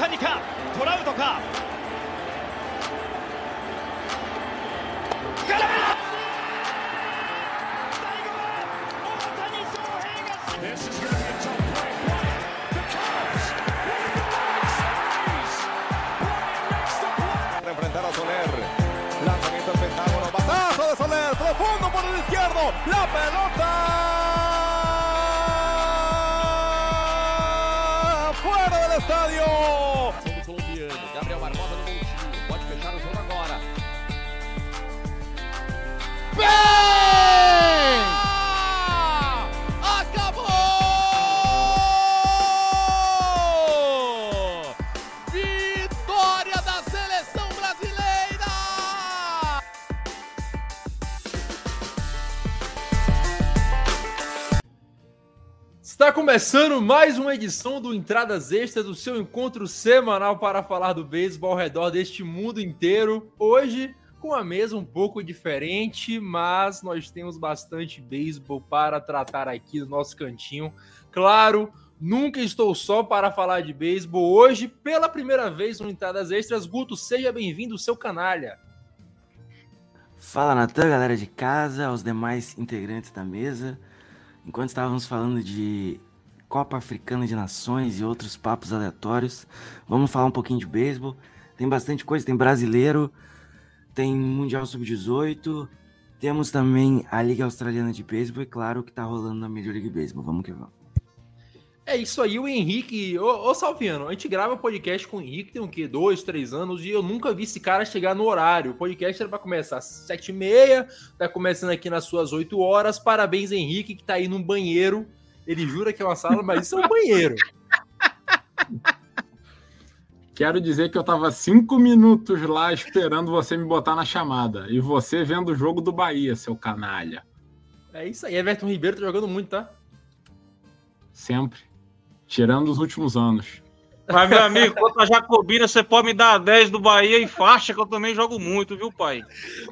谷かトラウトか空振 Começando mais uma edição do Entradas Extras, do seu encontro semanal para falar do beisebol ao redor deste mundo inteiro. Hoje, com a mesa um pouco diferente, mas nós temos bastante beisebol para tratar aqui no nosso cantinho. Claro, nunca estou só para falar de beisebol. Hoje, pela primeira vez no Entradas Extras, Guto, seja bem-vindo, seu canalha. Fala Natan, galera de casa, aos demais integrantes da mesa. Enquanto estávamos falando de Copa Africana de Nações e outros papos aleatórios, vamos falar um pouquinho de beisebol. Tem bastante coisa, tem brasileiro, tem Mundial Sub-18, temos também a Liga Australiana de Beisebol e claro o que tá rolando na Major League Baseball. Vamos que vamos. É isso aí, o Henrique. Ô, ô Salviano, a gente grava podcast com o Henrique tem o quê? Dois, três anos, e eu nunca vi esse cara chegar no horário. O podcast era pra começar às sete e meia, tá começando aqui nas suas oito horas. Parabéns, Henrique, que tá aí no banheiro. Ele jura que é uma sala, mas isso é um banheiro. Quero dizer que eu tava cinco minutos lá esperando você me botar na chamada. E você vendo o jogo do Bahia, seu canalha. É isso aí, Everton Ribeiro tá jogando muito, tá? Sempre. Tirando os últimos anos. Mas, meu amigo, contra a Jacobina, você pode me dar 10 do Bahia em faixa, que eu também jogo muito, viu, pai?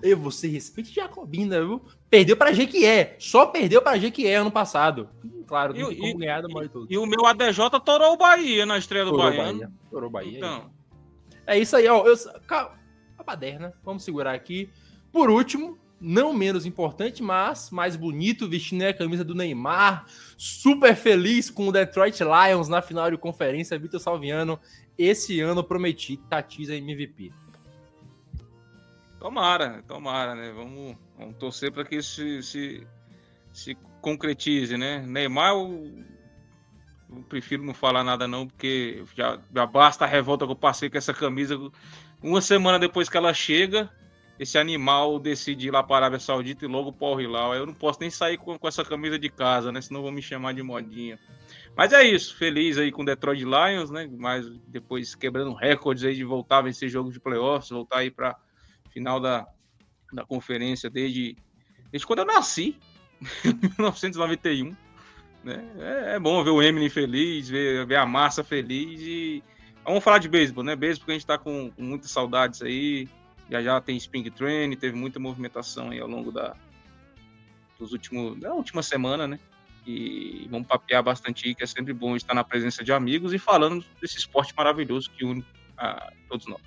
E você respeite Jacobina, viu? Perdeu pra Jequié. Só perdeu pra Jequié ano passado. Claro, não E- e- ganhar do maior de todos. E o meu ADJ torou o Bahia na estreia do Torou Bahia. Bahia. Torou Bahia. Então, É isso aí, ó. Eu, calma, a baderna. Vamos segurar aqui. Por último, não menos importante, mas mais bonito, vestindo a camisa do Neymar. Super feliz com o Detroit Lions na final de conferência. Vitor Salviano, esse ano prometi Tatiza MVP. Tomara, tomara, né? Vamos, vamos torcer para que isso se, se, se concretize, né? Neymar, eu, eu prefiro não falar nada não, porque já, já basta a revolta que eu passei com essa camisa. Uma semana depois que ela chega, esse animal decide ir lá para a Arábia Saudita e logo para o Hilal. Eu não posso nem sair com, com essa camisa de casa, né? Senão vão me chamar de modinha. Mas é isso, feliz aí com o Detroit Lions, né? Mas depois quebrando recordes aí de voltar a vencer jogo de playoffs, voltar aí para final da, da conferência desde, desde quando eu nasci, 1991. Né? É, é bom ver o Eminem feliz, ver, ver a massa feliz e vamos falar de beisebol, né? Beisebol que a gente tá com, com muitas saudades aí. Já já tem Spring Training, teve muita movimentação aí ao longo da dos últimos da última semana, né? E vamos papear bastante que é sempre bom estar na presença de amigos e falando desse esporte maravilhoso que une a todos nós.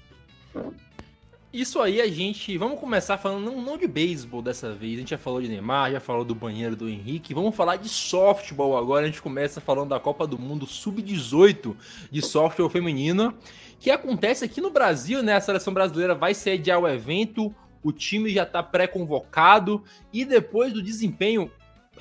Isso aí a gente. Vamos começar falando não, não de beisebol dessa vez. A gente já falou de Neymar, já falou do banheiro do Henrique. Vamos falar de softball agora. A gente começa falando da Copa do Mundo Sub-18 de softball feminino, que acontece aqui no Brasil, né? A seleção brasileira vai sediar o evento. O time já está pré-convocado e depois do desempenho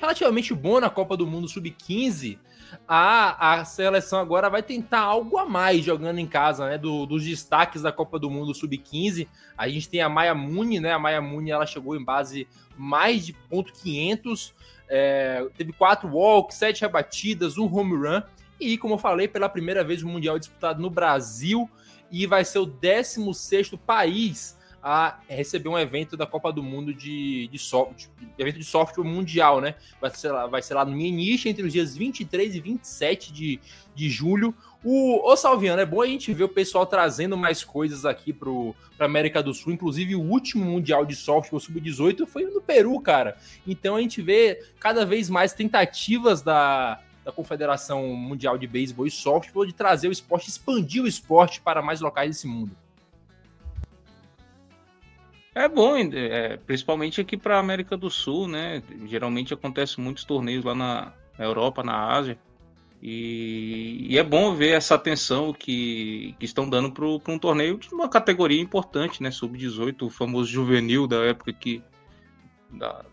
relativamente bom na Copa do Mundo Sub-15, a, a seleção agora vai tentar algo a mais jogando em casa, né? do- dos destaques da Copa do Mundo Sub-15. A gente tem a Maia Muni, né? A Maia Muni ela chegou em base mais de ponto 500, é, teve quatro walks, sete rebatidas, um home run. E, como eu falei, pela primeira vez o Mundial disputado no Brasil e vai ser o 16º país a receber um evento da Copa do Mundo de, de, soft, de evento de software mundial, né? Vai ser, lá, vai ser lá no Mieniche entre os dias 23 e 27 de, de julho. O ô Salviano, é bom a gente ver o pessoal trazendo mais coisas aqui para América do Sul. Inclusive, o último Mundial de Softball Sub-18 foi no Peru, cara. Então a gente vê cada vez mais tentativas da, da Confederação Mundial de Beisebol e Softball de trazer o esporte, expandir o esporte para mais locais desse mundo. É bom, é, principalmente aqui para a América do Sul, né? Geralmente acontece muitos torneios lá na Europa, na Ásia. E, e, é bom ver essa atenção que, que estão dando para um torneio de uma categoria importante, né? Sub-18, o famoso juvenil da época que, da,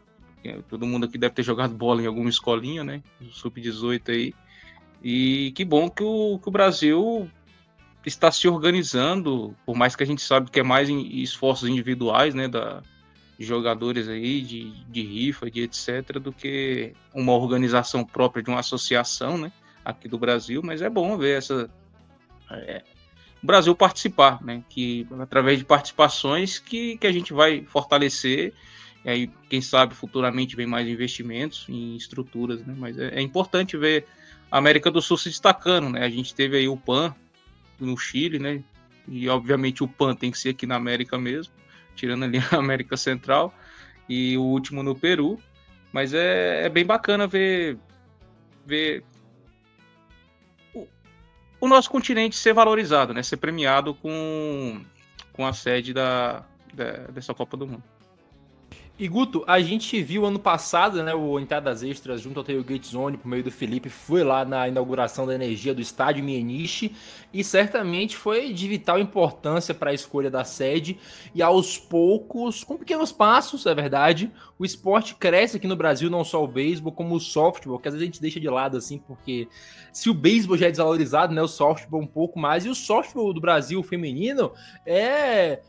todo mundo aqui deve ter jogado bola em alguma escolinha, né? Sub-18 aí. E que bom que o, que o Brasil está se organizando, por mais que a gente sabe que é mais em esforços individuais, né, da de jogadores aí, de, de rifa, de etc, do que uma organização própria de uma associação, né, aqui do Brasil, mas é bom ver essa é, o Brasil participar, né, que através de participações que, que a gente vai fortalecer e aí quem sabe futuramente vem mais investimentos em estruturas, né, mas é, é importante ver a América do Sul se destacando, né, a gente teve aí o PAN no Chile, né? E obviamente o PAN tem que ser aqui na América mesmo, tirando ali a América Central, e o último no Peru. Mas é, é bem bacana ver, ver o, o, nosso continente ser valorizado, né? Ser premiado com, com a sede da, da dessa Copa do Mundo. E Guto, a gente viu ano passado, né, o Entradas Extras junto ao Tailgate Zone, por meio do Felipe, foi lá na inauguração da energia do estádio Mieniche e certamente foi de vital importância para a escolha da sede. E aos poucos, com pequenos passos, é verdade, o esporte cresce aqui no Brasil, não só o beisebol, como o softball, que às vezes a gente deixa de lado assim, porque se o beisebol já é desvalorizado, né, o softball um pouco mais, e o softball do Brasil feminino é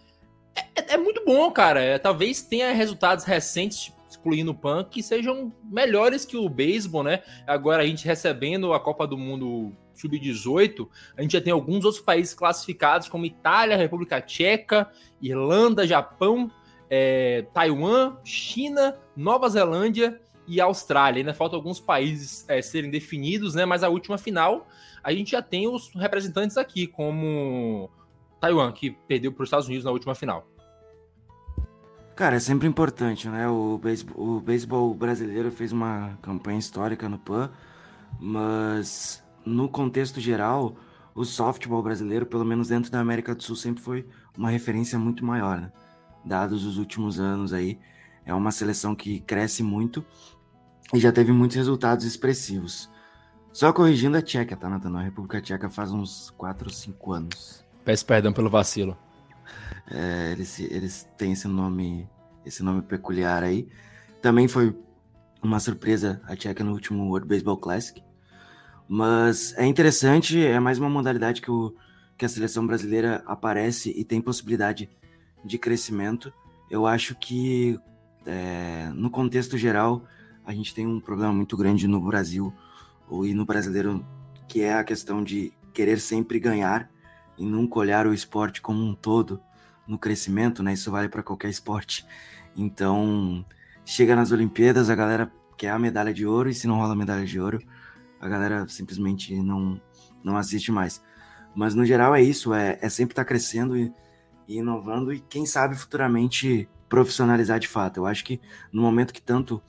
é, é, muito bom, cara. É, talvez tenha resultados recentes, excluindo o PAN, que sejam melhores que o beisebol, né? Agora a gente recebendo a Copa do Mundo Sub-18, a gente já tem alguns outros países classificados, como Itália, República Tcheca, Irlanda, Japão, é, Taiwan, China, Nova Zelândia e Austrália. Ainda faltam alguns países é, serem definidos, né? Mas a última final a gente já tem os representantes aqui, como Taiwan, que perdeu para os Estados Unidos na última final. Cara, é sempre importante, né? O beisebol, o beisebol brasileiro fez uma campanha histórica no PAN, mas no contexto geral, o softball brasileiro, pelo menos dentro da América do Sul, sempre foi uma referência muito maior, né? Dados os últimos anos aí, é uma seleção que cresce muito e já teve muitos resultados expressivos. Só corrigindo a Tcheca, tá, Nathan? A República Tcheca faz uns 4 ou 5 anos. Peço perdão pelo vacilo. É, eles, eles têm esse nome, esse nome peculiar aí. Também foi uma surpresa a Tcheca no último World Baseball Classic. Mas é interessante, é mais uma modalidade que, o, que a seleção brasileira aparece e tem possibilidade de crescimento. Eu acho que, é, no contexto geral, a gente tem um problema muito grande no Brasil e no brasileiro, que é a questão de querer sempre ganhar e nunca olhar o esporte como um todo no crescimento, né? Isso vale para qualquer esporte. Então, chega nas Olimpíadas, a galera quer a medalha de ouro e se não rola a medalha de ouro, a galera simplesmente não não assiste mais. Mas no geral é isso, é, é sempre estar tá crescendo e, e inovando e quem sabe futuramente profissionalizar de fato. Eu acho que no momento que tanto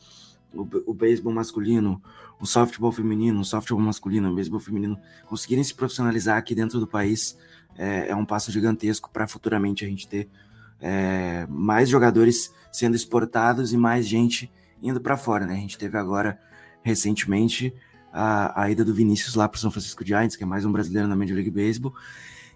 o, o beisebol masculino, o softball feminino, o softball masculino, o beisebol feminino conseguirem se profissionalizar aqui dentro do país, é, é um passo gigantesco para futuramente a gente ter é, mais jogadores sendo exportados e mais gente indo para fora, né? A gente teve agora recentemente a, a ida do Vinícius lá para o São Francisco Giants, que é mais um brasileiro na Major League Baseball.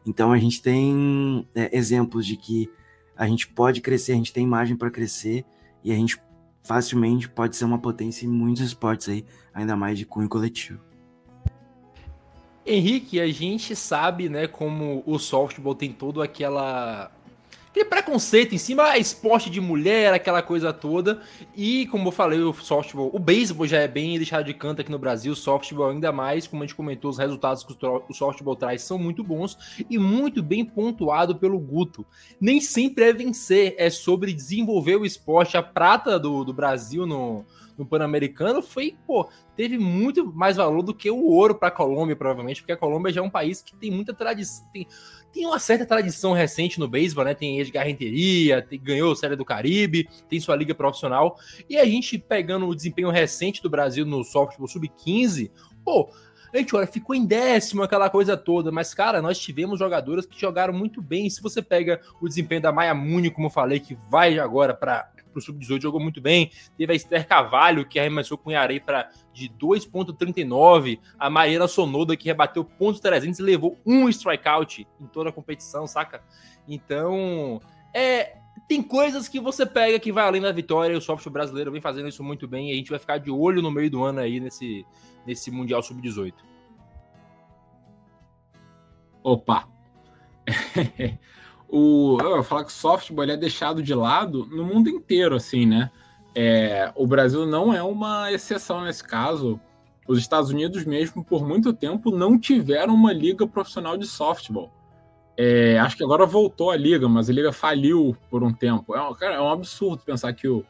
Então a gente tem é, exemplos de que a gente pode crescer, a gente tem imagem para crescer e a gente facilmente pode ser uma potência em muitos esportes aí, ainda mais de cunho coletivo. Henrique, a gente sabe, né, como o softball tem todo aquela aquele preconceito em cima, ah, esporte de mulher, aquela coisa toda. E como eu falei, o softball, o beisebol já é bem deixado de canto aqui no Brasil, o softball ainda mais, como a gente comentou, os resultados que o softball traz são muito bons e muito bem pontuado pelo Guto. Nem sempre é vencer, é sobre desenvolver o esporte. A prata do, do Brasil no, no Pan-Americano foi, pô, teve muito mais valor do que o ouro para a Colômbia, provavelmente, porque a Colômbia já é um país que tem muita tradição, tem, tem uma certa tradição recente no beisebol, né? Tem Edgar Renteria, tem, ganhou a Série do Caribe, tem sua liga profissional. E a gente pegando o desempenho recente do Brasil no softball sub-15, pô, a gente olha, ficou em décimo, aquela coisa toda, mas, cara, nós tivemos jogadoras que jogaram muito bem. Se você pega o desempenho da Maia Muni, como eu falei, que vai agora para o Sub-18, jogou muito bem. Teve a Esther Cavalho, que arremessou com o Yarei para de 2,39. A Mariana Sonoda, que rebateu pontos 300 e levou um strikeout em toda a competição, saca? Então, é, tem coisas que você pega que vai além da vitória e o software brasileiro vem fazendo isso muito bem e a gente vai ficar de olho no meio do ano aí nesse, nesse Mundial Sub-18. Opa! o, falar que o softball é deixado de lado no mundo inteiro, assim, né? É, o Brasil não é uma exceção nesse caso. Os Estados Unidos, mesmo por muito tempo, não tiveram uma liga profissional de softball. É, acho que agora voltou a liga, mas a liga faliu por um tempo. É, um- cara, é um absurdo pensar que o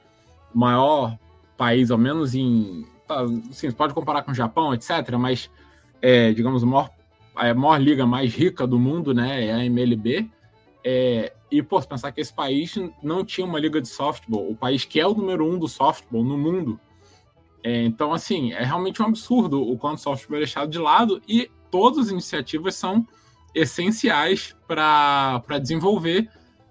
maior país, ao menos em. Tá, assim, pode comparar com o Japão, etc., mas, é, digamos, a maior, a maior liga mais rica do mundo né, é a MLB. É, e, pô, pensar que esse país não tinha uma liga de softball, o país que é o número um do softball no mundo. É, então, assim, é realmente um absurdo o quanto o softball é deixado de lado e todas as iniciativas são essenciais para desenvolver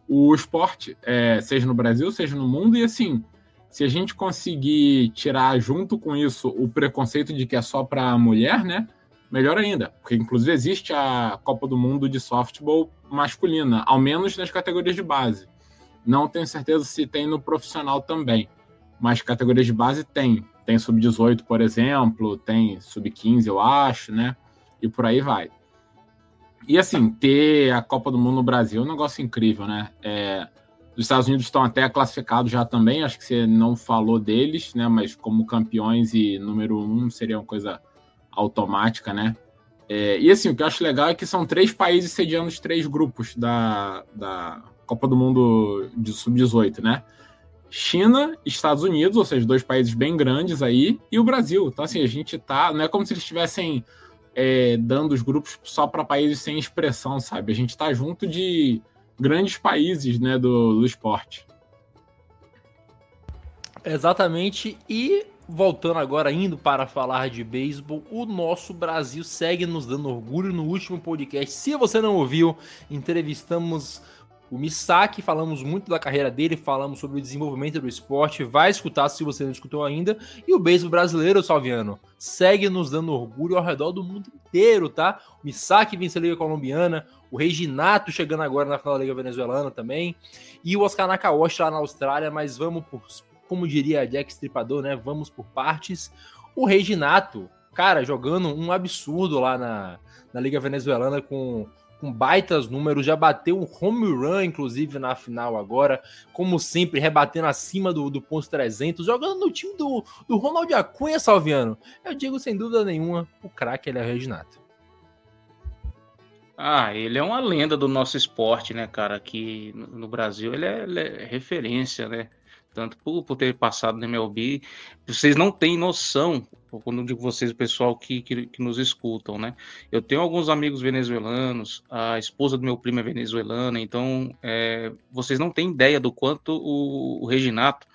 o esporte, é, seja no Brasil, seja no mundo. E assim, se a gente conseguir tirar junto com isso o preconceito de que é só para mulher, né? Melhor ainda, porque inclusive existe a Copa do Mundo de softball masculina, ao menos nas categorias de base. Não tenho certeza se tem no profissional também, mas categorias de base tem. Tem sub-18, por exemplo, tem sub-15, eu acho, né? E por aí vai. E assim, ter a Copa do Mundo no Brasil é um negócio incrível, né? É, os Estados Unidos estão até classificados já também, acho que você não falou deles, né? Mas como campeões e número um seria uma coisa automática, né? É, e assim, o que eu acho legal é que são três países sediando os três grupos da, da Copa do Mundo de Sub-18, né? China, Estados Unidos, ou seja, dois países bem grandes aí, e o Brasil. Então, assim, a gente tá. Não é como se eles estivessem é, dando os grupos só para países sem expressão, sabe? A gente está junto de grandes países né, do, do esporte. Exatamente. E voltando agora, indo para falar de beisebol, o nosso Brasil segue nos dando orgulho. No último podcast, se você não ouviu, entrevistamos o Misaki, falamos muito da carreira dele, falamos sobre o desenvolvimento do esporte. Vai escutar se você não escutou ainda. E o beisebol brasileiro, Salviano, segue nos dando orgulho ao redor do mundo inteiro, tá? O Misaki venceu a Liga Colombiana, o Reginato chegando agora na final da Liga Venezuelana também, e o Oscar Nakaoshi lá na Austrália, mas vamos por, como diria Jack Stripador, né? Vamos por partes. O Reginato, cara, jogando um absurdo lá na, na Liga Venezuelana com com baitas números, já bateu um home run, inclusive, na final agora, como sempre, rebatendo acima do, do ponto 300, jogando no time do, do Ronald Acunha, Salviano. Eu digo, sem dúvida nenhuma, o craque ele é o Reginato. Ah, ele é uma lenda do nosso esporte, né, cara? Aqui no, Brasil ele é, ele é referência, né? Tanto por, por ter passado no MLB. Vocês não têm noção, quando digo vocês, o pessoal que, que, que, nos escutam, né? Eu tenho alguns amigos venezuelanos, a esposa do meu primo é venezuelana, então é, vocês não têm ideia do quanto o, o Reginato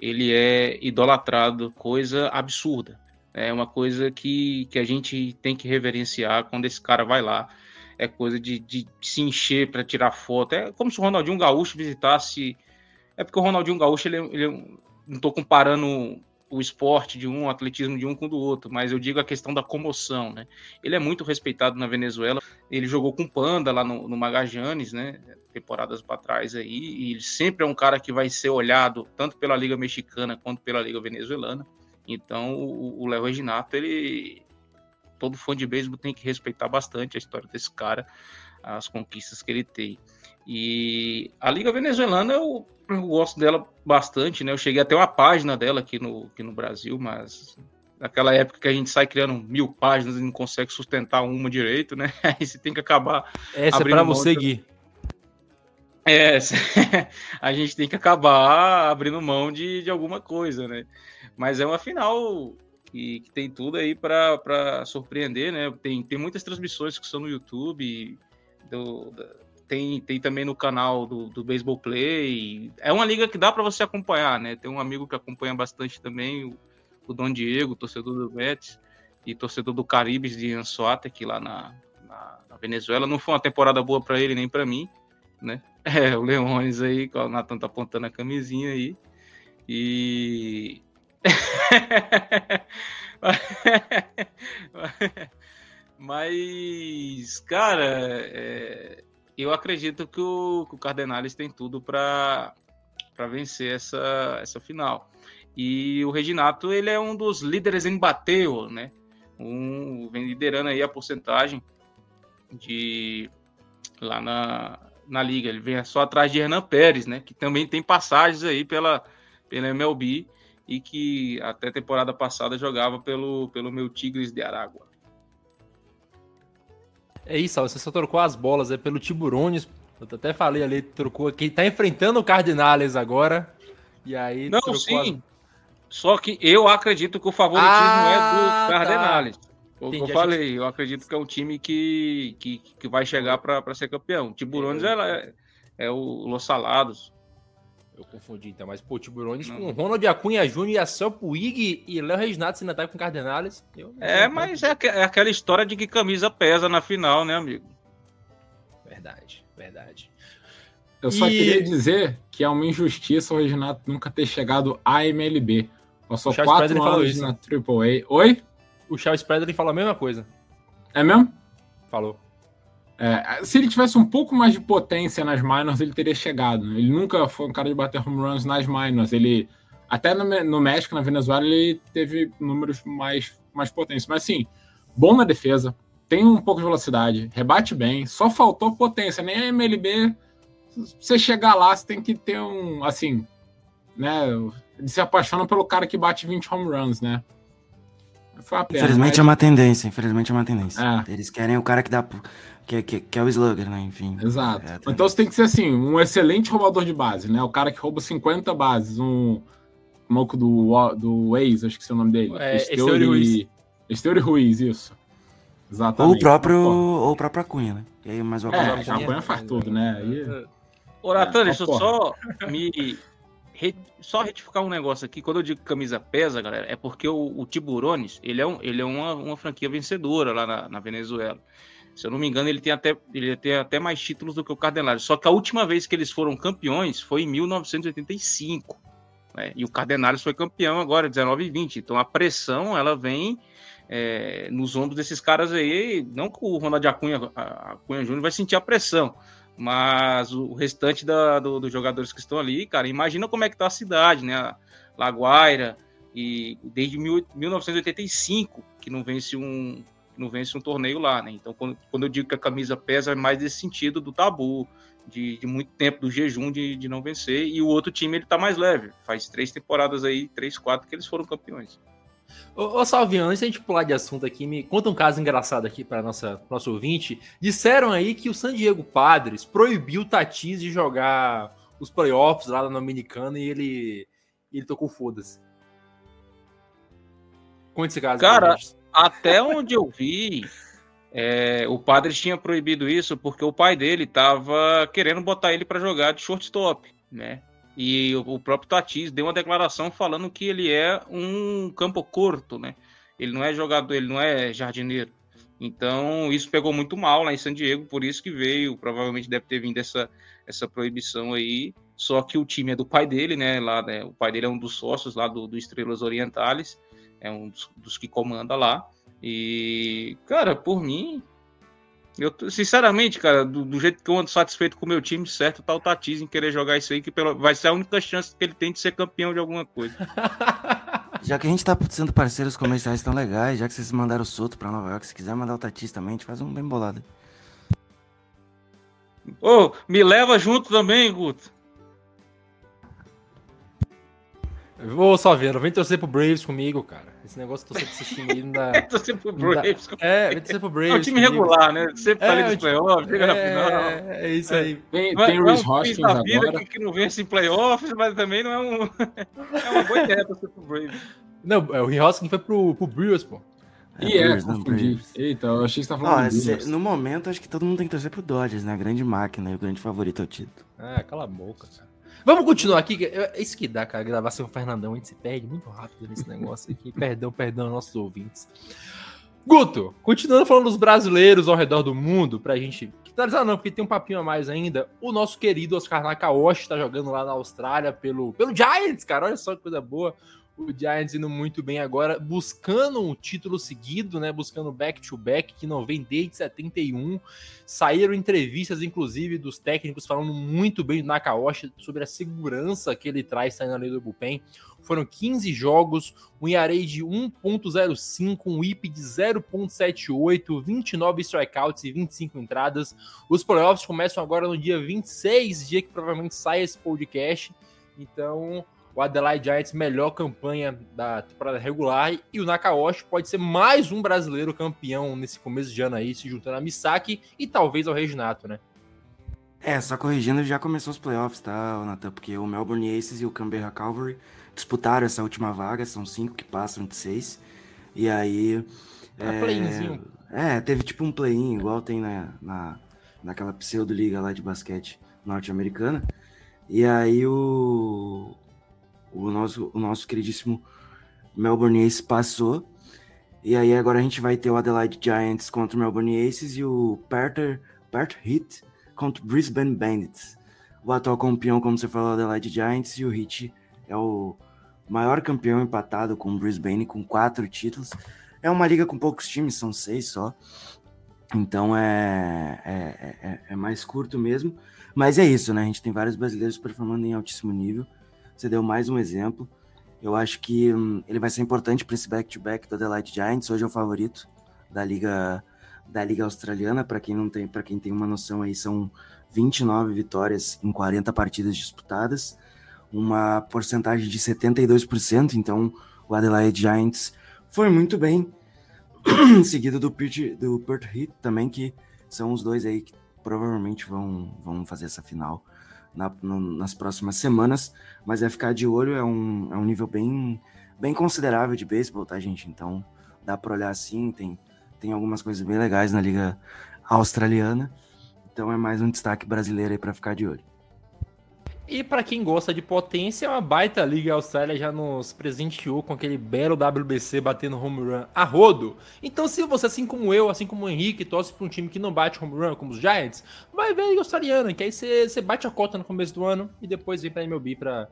ele é idolatrado, coisa absurda. É uma coisa que, que a gente tem que reverenciar quando esse cara vai lá. É coisa de, de se encher para tirar foto. É como se o Ronaldinho Gaúcho visitasse. É porque o Ronaldinho Gaúcho, ele, ele não estou comparando o esporte de um, o atletismo de um com o do outro, mas eu digo a questão da comoção, né? Ele é muito respeitado na Venezuela. Ele jogou com Panda lá no, no Magajanes, né? Temporadas para trás aí, e ele sempre é um cara que vai ser olhado tanto pela Liga Mexicana quanto pela Liga Venezuelana. Então, o Léo Reginato, ele todo fã de beisebol tem que respeitar bastante a história desse cara, as conquistas que ele tem. E a Liga Venezuelana eu, eu, gosto dela bastante, né? Eu cheguei até uma página dela aqui no, aqui no Brasil, mas naquela época que a gente sai criando mil páginas e não consegue sustentar uma direito, né? Aí você tem que acabar. Essa é para você, Gui. É, a gente tem que acabar abrindo mão de, de alguma coisa, né? Mas é uma final que, que tem tudo aí para surpreender, né? Tem, tem muitas transmissões que são no YouTube, do, tem, tem também no canal do, do Baseball Play. É uma liga que dá para você acompanhar, né? Tem um amigo que acompanha bastante também, o, o Dom Diego, torcedor do Mets. e torcedor do Caribes de Anzoátegui lá na, na, na Venezuela. Não foi uma temporada boa para ele nem para mim, né? É, o Leones aí, o Nathan tá apontando a camisinha aí. E. Mas, cara, é, eu acredito que o, que o Cardenales tem tudo para vencer essa, essa final. E o Reginato, ele é um dos líderes em bateu, né? Um, vem liderando aí a porcentagem de lá na, na liga. Ele vem só atrás de Hernan Pérez, né? Que também tem passagens aí pela, pela MLB e que até temporada passada jogava pelo, pelo meu Tigres de Aragua. É isso, você só trocou as bolas é pelo Tiburones. Eu até falei ali, trocou aqui. Tá enfrentando o Cardinales agora. E aí. Não, sim. As... Só que eu acredito que o favoritismo ah, é do ah, tá. Cardenales. Tá. O que eu falei, gente... eu acredito que é um time que, que, que vai chegar para ser campeão. Tiburones é, é, é o Los Salados. Eu confundi então, mas pô, Tiburones com Ronald Acunha Júnior e a Puig e Léo Reginaldo se tá com Cardenales. é, mas é, é, aquela história de que camisa pesa na final, né, amigo? Verdade, verdade. Eu só e... queria dizer que é uma injustiça o Reginaldo nunca ter chegado à MLB. Passou quatro anos na AAA. Oi? O Charles Predley falou a mesma coisa. É mesmo? Falou. É, se ele tivesse um pouco mais de potência nas minors, ele teria chegado. Ele nunca foi um cara de bater home runs nas minors. Ele até no, no México, na Venezuela, ele teve números mais, mais potentes. Mas assim, bom na defesa, tem um pouco de velocidade, rebate bem, só faltou potência. Nem a MLB, você chegar lá, você tem que ter um, assim, né? Ele se apaixona pelo cara que bate 20 home runs, né? Pena, infelizmente mas... é uma tendência, infelizmente é uma tendência. É. Eles querem o cara que dá que, que, que é o slugger, né? Enfim. Exato. É, então você tem que ser assim, um excelente roubador de base, né? O cara que rouba 50 bases, um maluco do, do Waze, acho que é o nome dele. É, Esteuri Ruiz. Esteuri Ruiz, isso. Exatamente. Ou o próprio, ou o próprio Acunha, né? E aí mais uma é, a Acunha faz tudo, né? Aí... Ô, Natan, é, deixa eu só me só retificar um negócio aqui, quando eu digo camisa pesa, galera, é porque o, o Tiburones, ele é, um, ele é uma, uma franquia vencedora lá na, na, Venezuela. Se eu não me engano, ele tem, até, ele tem até mais títulos do que o Cardenales. Só que a última vez que eles foram campeões foi em 1985. Né? E o Cardenales foi campeão agora, 19 e 20. Então a pressão, ela vem é, nos ombros desses caras aí. Não que o Ronald Acunha, Acunha Júnior vai sentir a pressão, mas o restante da, do, dos jogadores que estão ali, cara, imagina como é que tá a cidade, né? Laguaira, e desde mil, 1985 que não vence um não vence um torneio lá, né? Então, quando, quando eu digo que a camisa pesa, é mais nesse sentido do tabu, de, de muito tempo, do jejum de, de não vencer, e o outro time ele tá mais leve. Faz três temporadas aí, três, quatro, que eles foram campeões. Ô, ô Salviano, antes de a gente pular de assunto aqui, me conta um caso engraçado aqui para nossa nosso ouvinte. Disseram aí que o San Diego Padres proibiu o Tatis de jogar os playoffs lá na Dominicana e ele, ele tocou foda-se. Conta esse caso. Cara, até onde eu vi, é, o Padres tinha proibido isso porque o pai dele tava querendo botar ele para jogar de shortstop, né? E o próprio Tatis deu uma declaração falando que ele é um campo curto, né? Ele não é jogador, ele não é jardineiro. Então, isso pegou muito mal lá em San Diego, por isso que veio, provavelmente deve ter vindo essa, essa proibição aí. Só que o time é do pai dele, né? Lá, né? O pai dele é um dos sócios lá do, do Estrelas Orientales, é um dos, dos que comanda lá. E, cara, por mim, eu, sinceramente, cara, do, do, jeito que eu ando satisfeito com o meu time, certo, tá o Tatis em querer jogar isso aí, que pelo, vai ser a única chance que ele tem de ser campeão de alguma coisa. Já que a gente tá sendo parceiros comerciais tão legais, já que vocês mandaram o Soto pra Nova York, se quiser mandar o Tatis também, a gente faz um bem bolado. Ô, oh, me leva junto também, Guto. Vou só ver, vem torcer pro Braves comigo, cara. Esse negócio de torcer esse time não dá. torcer pro Braves comigo. É, vem torcer pro Braves. É um time comigo. regular, né? Sempre é, tá ali nos playoffs, chega é, na final. É, é isso aí. Tem, tem o Rhys Hoskins agora. Que, que não vence em playoffs, mas também não é um. é uma boa ideia torcer pro Braves. Não, é, o Rhys Hoskins foi pro, pro Brewers, pô. É, e é, confundi. Eita, eu achei que você tá falando ah, No momento, acho que todo mundo tem que torcer pro Dodgers, né? A grande máquina e o grande favorito é o título. É, cala a boca, cara. Vamos continuar aqui. É isso que dá, cara, gravar sem o Fernandão. A gente se perde muito rápido nesse negócio aqui. perdão, perdão, nossos ouvintes. Guto, continuando falando dos brasileiros ao redor do mundo, pra gente finalizar não, porque tem um papinho a mais ainda, o nosso querido Oscar Nakaoshi tá jogando lá na Austrália pelo, pelo Giants, cara, olha só que coisa boa o Giants indo muito bem agora, buscando um título seguido, né? Buscando back-to-back, -back, que não vem desde 71. Saíram entrevistas, inclusive, dos técnicos falando muito bem do Nakaoshi sobre a segurança que ele traz saindo ali do bullpen. Foram 15 jogos, um ERA de 1.05, um IP de 0.78, 29 strikeouts e 25 entradas. Os playoffs começam agora no dia 26, dia que provavelmente sai esse podcast. Então, o Adelaide Giants melhor campanha da temporada regular e o Nakaoshi pode ser mais um brasileiro campeão nesse começo de ano aí, se juntando a Misaki e talvez ao Reginato, né? É, só corrigindo, já começou os playoffs, tá, Nathan? Porque o Melbourne Aces e o Canberra Calvary disputaram essa última vaga, são cinco que passam de seis. E aí. É, é teve tipo um play-in, igual tem na, na, naquela pseudo-liga lá de basquete norte-americana. E aí o, o nosso, o nosso queridíssimo Melbourne Aces passou. E aí agora a gente vai ter o Adelaide Giants contra o Melbourne Aces e o Perth, Perth Heat contra o Brisbane Bandits. O atual campeão, como você falou, Adelaide Giants e o Heat é o maior campeão empatado com o Brisbane com quatro títulos. É uma liga com poucos times, são seis só. Então é, é, é, é mais curto mesmo. Mas é isso, né? A gente tem vários brasileiros performando em altíssimo nível. Você deu mais um exemplo. Eu acho que hum, ele vai ser importante para esse back-to-back do Adelaide Giants. Hoje é o favorito da liga da liga australiana. Para quem não tem, para quem tem uma noção aí, são 29 vitórias em 40 partidas disputadas, uma porcentagem de 72%. Então, o Adelaide Giants foi muito bem, seguido do Perth, do Perth Heat também, que são os dois aí que provavelmente vão, vão fazer essa final na, no, nas próximas semanas, mas é ficar de olho, é um, é um nível bem, bem considerável de beisebol, tá, gente? Então dá para olhar assim, tem, tem algumas coisas bem legais na liga australiana, então é mais um destaque brasileiro aí para ficar de olho. E para quem gosta de potência, uma baita liga a Austrália já nos presenteou com aquele belo WBC batendo home run a rodo. Então, se você, assim como eu, assim como o Henrique, torce para um time que não bate home run, como os Giants, vai ver a liga australiana, que aí você, você bate a cota no começo do ano e depois vem para MLB para,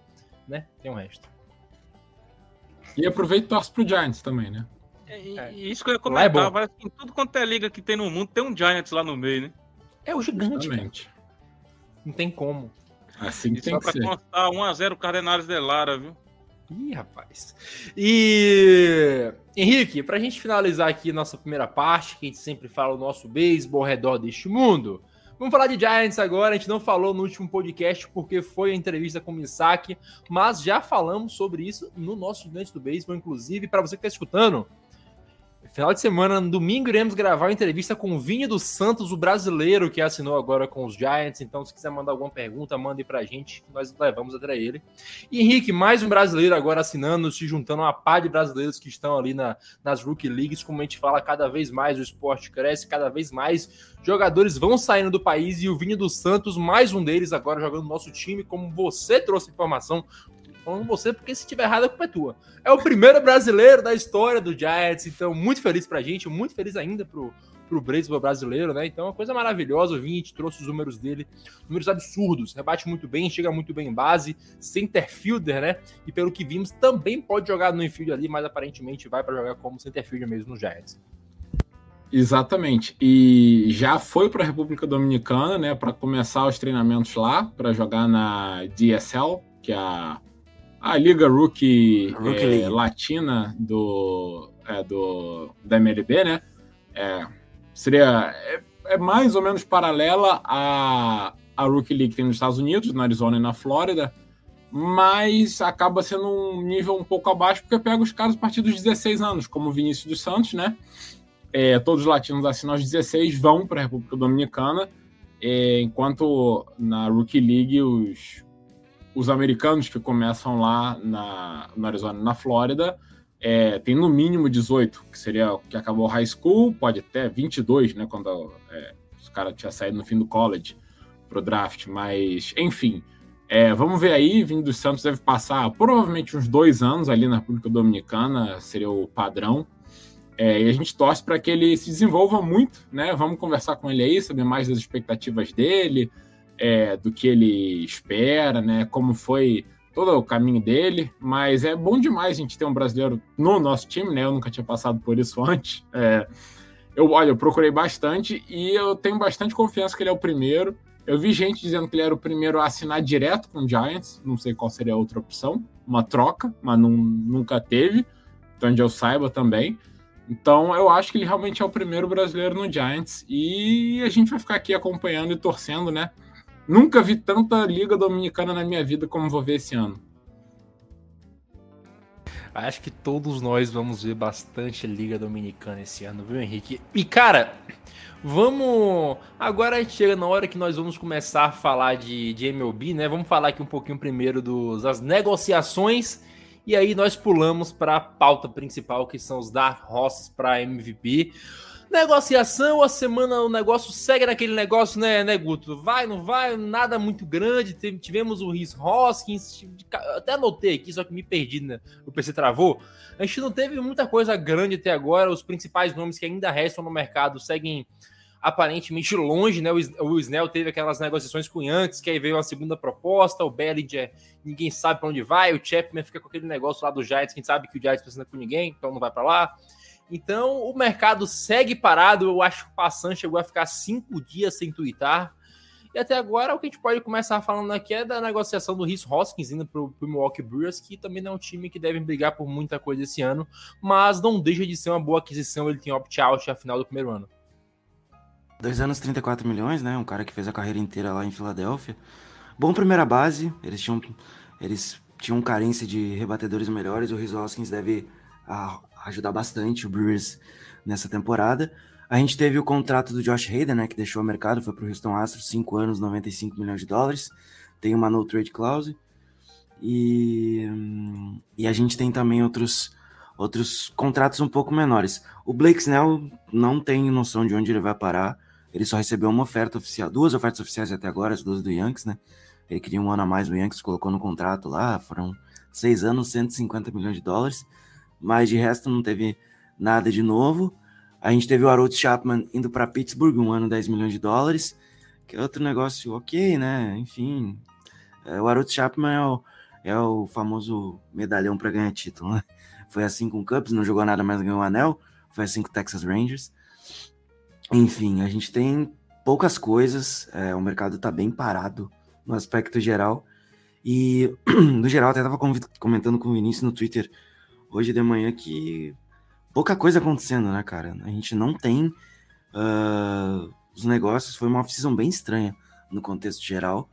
né, tem o um resto. E aproveita e torce pro Giants também, né? É, isso que eu ia comentar, é vai, assim, tudo quanto é liga que tem no mundo, tem um Giants lá no meio, né? É o gigante. Não tem como. Assim tem que ser. constar 1x0 Cardenales de Lara, viu? Ih, rapaz. E Henrique, pra gente finalizar aqui nossa primeira parte, que a gente sempre fala o nosso beisebol ao redor deste mundo. Vamos falar de Giants agora. A gente não falou no último podcast porque foi a entrevista com o Misaki, mas já falamos sobre isso no nosso Gigante do Beisebol, inclusive. Para você que está escutando, Final de semana, no domingo, iremos gravar uma entrevista com o Vini dos Santos, o brasileiro que assinou agora com os Giants. Então, se quiser mandar alguma pergunta, mande pra gente, nós levamos até ele. E Henrique, mais um brasileiro agora assinando, se juntando a uma par de brasileiros que estão ali na, nas Rookie Leagues. Como a gente fala, cada vez mais o esporte cresce, cada vez mais jogadores vão saindo do país. E o Vini dos Santos, mais um deles agora jogando no nosso time, como você trouxe informação falando você, porque se tiver errado, a culpa é tua. É o primeiro brasileiro da história do Giants, então muito feliz pra gente, muito feliz ainda pro, pro brasileiro, né? Então é uma coisa maravilhosa. O Vinte trouxe os números dele, números absurdos, rebate muito bem, chega muito bem em base, center fielder, né? E pelo que vimos, também pode jogar no infield ali, mas aparentemente vai para jogar como center fielder mesmo no Giants. Exatamente. E já foi para a República Dominicana, né, para começar os treinamentos lá, para jogar na DSL, que é a a Liga Rookie, Rookie é, Latina do, é, do, da MLB, né? É, seria é, é, mais ou menos paralela à, à Rookie League que tem nos Estados Unidos, na Arizona e na Flórida, mas acaba sendo um nível um pouco abaixo porque pega os caras a partir dos 16 anos, como o Vinícius dos Santos, né? É, todos os latinos acima aos 16 vão para a República Dominicana, é, enquanto na Rookie League os, os americanos que começam lá na, no Arizona na Flórida é, tem no mínimo 18, que seria o que acabou high school, pode até 22, né, quando é, os caras tinham saído no fim do college pro draft, mas enfim, é, vamos ver aí, vindo dos Santos deve passar provavelmente uns dois anos ali na República Dominicana, seria o padrão, É, e a gente torce para que ele se desenvolva muito, né? Vamos conversar com ele aí, saber mais das expectativas dele, é, do que ele espera, né? Como foi todo o caminho dele. Mas é bom demais a gente ter um brasileiro no nosso time, né? Eu nunca tinha passado por isso antes. É, eu, olha, eu procurei bastante e eu tenho bastante confiança que ele é o primeiro. Eu vi gente dizendo que ele era o primeiro a assinar direto com o Giants. Não sei qual seria a outra opção, uma troca, mas não, nunca teve, então onde eu saiba também. Então eu acho que ele realmente é o primeiro brasileiro no Giants e a gente vai ficar aqui acompanhando e torcendo, né? Nunca vi tanta liga dominicana na minha vida como vou ver esse ano. Acho que todos nós vamos ver bastante Liga Dominicana esse ano, viu, Henrique? E, cara, vamos. Agora a gente chega na hora que nós vamos começar a falar de, de MLB, né? Vamos falar aqui um pouquinho primeiro dos, das negociações. E aí nós pulamos para a pauta principal, que são os Dark Horses para MVP. Negociação, a semana o negócio segue naquele negócio, né, né, Guto? Vai, não vai, nada muito grande. Tivemos o Rhys Hoskins, até anotei aqui, só que me perdi, né? O PC travou. A gente não teve muita coisa grande até agora. Os principais nomes que ainda restam no mercado seguem aparentemente longe, né? O Snell teve aquelas negociações com o Yankees, que aí veio uma segunda proposta, o Bellinger, ninguém sabe para onde vai, o Chapman fica com aquele negócio lá do Giants, quem sabe que o Giants precisa com ninguém, então não vai para lá. Então o mercado segue parado. Eu acho que o Passan chegou a ficar cinco dias sem twittar. E até agora o que a gente pode começar falando aqui é da negociação do Rhys Hoskins indo para o Milwaukee Brewers, que também não é um time que deve brigar por muita coisa esse ano, mas não deixa de ser uma boa aquisição. Ele tem opt-out a final do primeiro ano. Dois anos, 34 milhões, né? Um cara que fez a carreira inteira lá em Filadélfia. Bom primeira base, eles tinham, eles tinham carência de rebatedores melhores. O Rhys Hoskins deve ah, ajudar bastante o Brewers nessa temporada. A gente teve o contrato do Josh Hader, né, que deixou o mercado, foi para o Houston Astros, 5 anos, 95 milhões de dólares. Tem uma no trade clause. E, e a gente tem também outros, outros contratos um pouco menores. O Blake Snell não tem noção de onde ele vai parar. Ele só recebeu uma oferta oficial, duas ofertas oficiais até agora, as duas do Yankees, né? Ele queria um ano a mais, o Yankees colocou no contrato lá, foram seis anos, 150 milhões de dólares mas de resto não teve nada de novo. A gente teve o Harold Chapman indo para Pittsburgh, um ano 10 milhões de dólares, que é outro negócio ok, né? Enfim, é, o Harold Chapman é o, é o famoso medalhão para ganhar título, né? Foi assim com o Cubs, não jogou nada mais, ganhou um anel. Foi assim com o Texas Rangers. Enfim, a gente tem poucas coisas, é, o mercado está bem parado no aspecto geral. E, no geral, até estava comentando com o Vinícius no Twitter hoje de manhã que pouca coisa acontecendo, né, cara? A gente não tem uh, os negócios. Foi uma off-season bem estranha no contexto geral,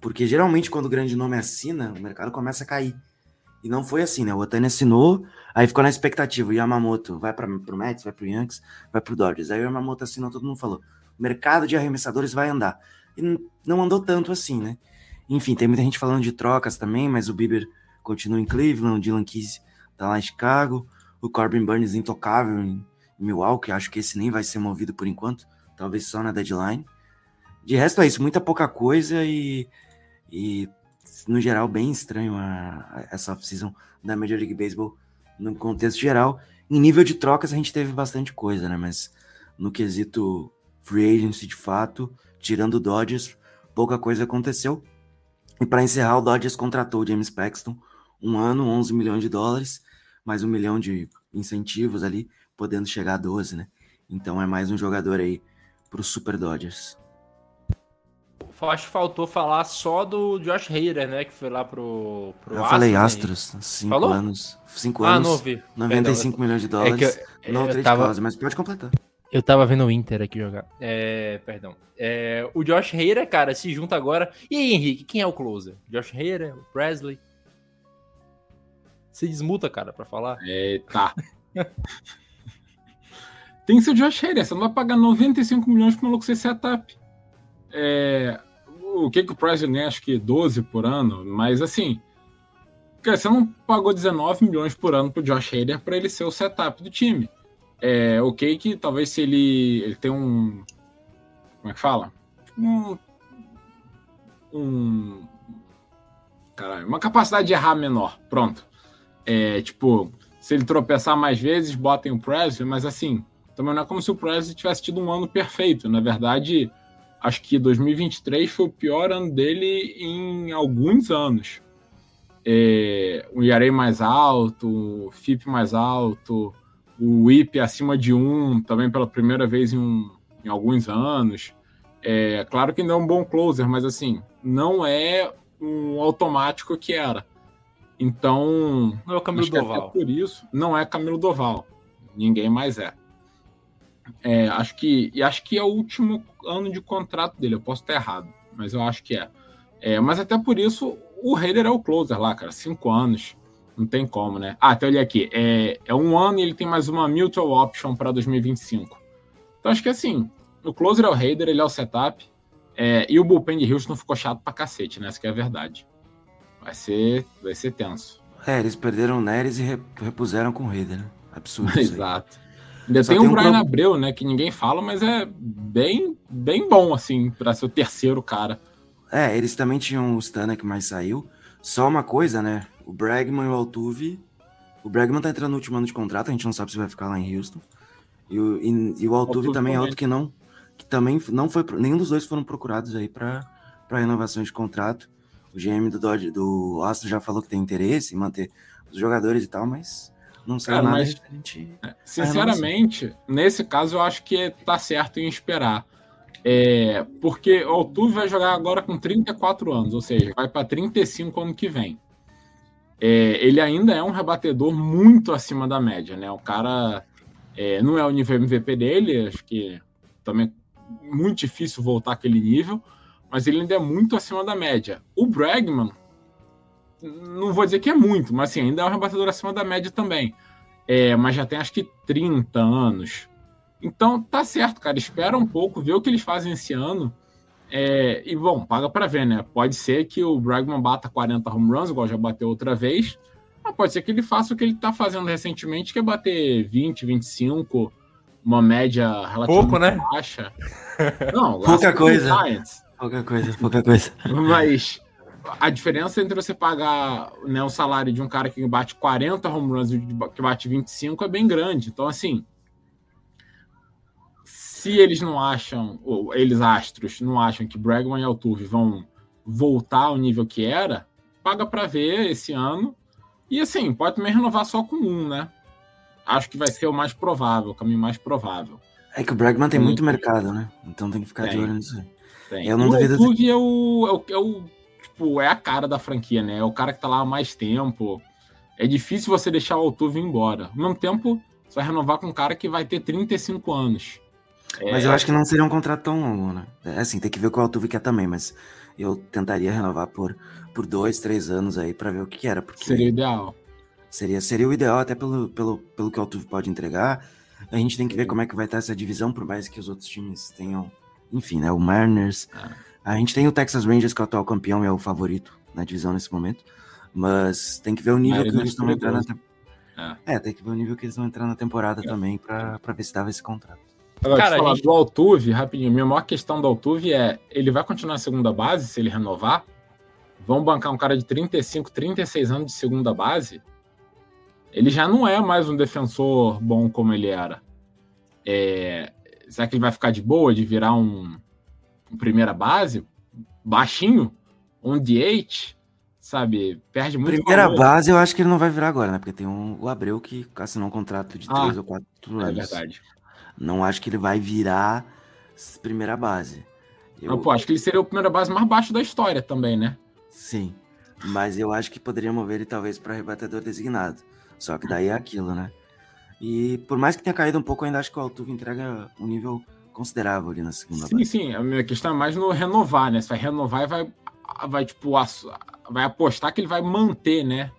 porque geralmente quando o grande nome assina, o mercado começa a cair. E não foi assim, né? O Otani assinou, aí ficou na expectativa. O Yamamoto vai para o Mets, vai para o Yankees, vai para o Dodgers. Aí o Yamamoto assinou, todo mundo falou: o mercado de arremessadores vai andar. E não andou tanto assim, né? Enfim, tem muita gente falando de trocas também, mas o Bieber continua em Cleveland, o Dylan Keys tá lá em Chicago. O Corbin Burns intocável em Milwaukee, acho que esse nem vai ser movido por enquanto, talvez só na deadline. De resto é isso, muita pouca coisa e, e no geral bem estranho a, a, essa off-season da Major League Baseball no contexto geral. Em nível de trocas a gente teve bastante coisa, né? Mas no quesito free agency de fato, tirando o Dodgers, pouca coisa aconteceu. E para encerrar, o Dodgers contratou o James Paxton, um ano, 11 milhões de dólares, mais um milhão de incentivos ali, podendo chegar a 12, né? Então é mais um jogador aí para os Super Dodgers. Acho que faltou falar só do Josh Hader, né? Que foi lá pro. pro eu Astros, falei Astros, 5 anos. 5 ah, anos. Não ouvi. 95 Perdão, milhões de dólares. É eu, não trade tava... mas pode completar. Eu tava vendo o Inter aqui jogar. É, perdão. É, o Josh Hader, cara, se junta agora. E aí, Henrique, quem é o closer? Josh Hader, o Presley? Você desmuta, cara, para falar. Eita. Tem que ser o Josh Hader. Você não vai pagar 95 milhões pro maluco ser setup. É, o que que o Price ganha? Acho que 12 por ano. Mas assim, você não pagou 19 milhões por ano pro Josh Hader para ele ser o setup do time. É ok que talvez se ele, ele tem um. Como é que fala? Um. um caralho, uma capacidade de errar menor. Pronto. É, tipo, se ele tropeçar mais vezes, botem o Presley, mas assim, também não é como se o Presley tivesse tido um ano perfeito. Na verdade, acho que 2023 foi o pior ano dele em alguns anos. É, o IAREI mais alto, o FIP mais alto, o WIP acima de um, também pela primeira vez em, um, em alguns anos. É, claro que não é um bom closer, mas assim, não é um automático que era. Então. Não é o Camilo até Doval. por isso, não é Camilo Doval. Ninguém mais é. É, acho que e acho que é o último ano de contrato dele. Eu posso estar errado, mas eu acho que é. É, mas até por isso o Raider é o closer lá, cara. Cinco anos, não tem como, né? Ah, até olhei aqui. É, é um ano e ele tem mais uma mutual option para 2025. Então acho que assim, o closer é o Raider, ele é o setup. É, e o bullpen de Houston ficou chato pra cacete, né? Essa que é a verdade. Vai ser, vai ser tenso. É, eles perderam o Neres e re- repuseram com o Raider, né? Absurdo. Exato. Ainda Só tem tem o um Brian pro- Abreu, né? Que ninguém fala, mas é bem, bem bom, assim, para ser o terceiro cara. É, eles também tinham o Stanek, mas saiu. Só uma coisa, né? O Bregman e o Altuve. O Bregman tá entrando no último ano de contrato, a gente não sabe se vai ficar lá em Houston. E o, e, e o Altuve Altuve também é outro que não. Que também não foi. Nenhum dos dois foram procurados aí pra renovação de contrato. O GM do, Dodge, do Astro já falou que tem interesse em manter os jogadores e tal, mas não saiu Cara, nada mas- referente. Sinceramente, nesse caso eu acho que tá certo em esperar. É, porque o Altuve vai jogar agora com 34 anos, ou seja, vai para 35 ano que vem. É, ele ainda é um rebatedor muito acima da média, né? O cara é, não é o nível MVP dele, acho que também é muito difícil voltar àquele nível, mas ele ainda é muito acima da média. O Bregman, não vou dizer que é muito, mas assim, ainda é um rebatedor acima da média também. É, mas já tem acho que 30 anos. Então tá certo, cara. Espera um pouco, vê o que eles fazem esse ano. É, e bom, paga para ver, né? Pode ser que o Bregman bata 40 home runs, igual já bateu outra vez. Mas pode ser que ele faça o que ele tá fazendo recentemente, que é bater 20, 25, uma média relativamente Pouco, né? baixa. Não, Pouca coisa. Giants. Pouca coisa, pouca coisa. Mas a diferença entre você pagar né, o salário de um cara que bate 40 home runs e de que bate 25 é bem grande. Então, assim, se eles não acham, ou eles astros não acham que Bregman e Altuve vão voltar ao nível que era, paga para ver esse ano. E assim, pode também renovar só com um, né? Acho que vai ser o mais provável, o caminho mais provável. É que o Bregman tem muito mercado, né? Então tem que ficar de Tem. olho nisso aí. Tem. Eu não o Altuve é o, é o, é o- tipo, é a cara da franquia, né? É o cara que tá lá há mais tempo. É difícil você deixar o Altuve embora. Ao mesmo tempo, você vai renovar com um cara que vai ter 35 anos. Mas eu acho que não seria um contrato tão longo, né? É assim, tem que ver o que o Altuve quer também, mas eu tentaria renovar por, por dois, três anos aí pra ver o que, que era, porque Seria o ideal. seria, seria o ideal até pelo, pelo, pelo que o Altuve pode entregar. A gente tem que ver como é que vai estar essa divisão, por mais que os outros times tenham, enfim, né? O Mariners. A gente tem o Texas Rangers, que é o atual campeão e é o favorito na divisão nesse momento. Mas tem que ver o nível que Mariners eles estão entrando na temporada. É, tem que ver o nível que eles vão entrar na temporada também pra, pra ver se dava esse contrato. Agora, Cara, falar gente- do Altuve, rapidinho. Minha maior questão do Altuve é: ele vai continuar na segunda base se ele renovar? Vão bancar um cara de 35, 36 anos de segunda base? Ele já não é mais um defensor bom como ele era. É, será que ele vai ficar de boa de virar um, um primeira base? Baixinho? Um DH? Sabe? Perde muito Primeira valor. base eu acho que ele não vai virar agora, né? Porque tem um, o Abreu que assinou um contrato de Ah, três ou quatro É anos. verdade. Não acho que ele vai virar primeira base. Eu, Não, pô, acho que ele seria o primeira base mais baixo da história também, né? Sim. Mas eu acho que poderia mover ele talvez para rebatedor designado. Só que daí é aquilo, né? E por mais que tenha caído um pouco, eu ainda acho que o Altuve entrega um nível considerável ali na segunda Sim, base. sim. A minha questão é mais no renovar, né? Você vai renovar e vai, vai tipo, vai apostar que ele vai manter, né?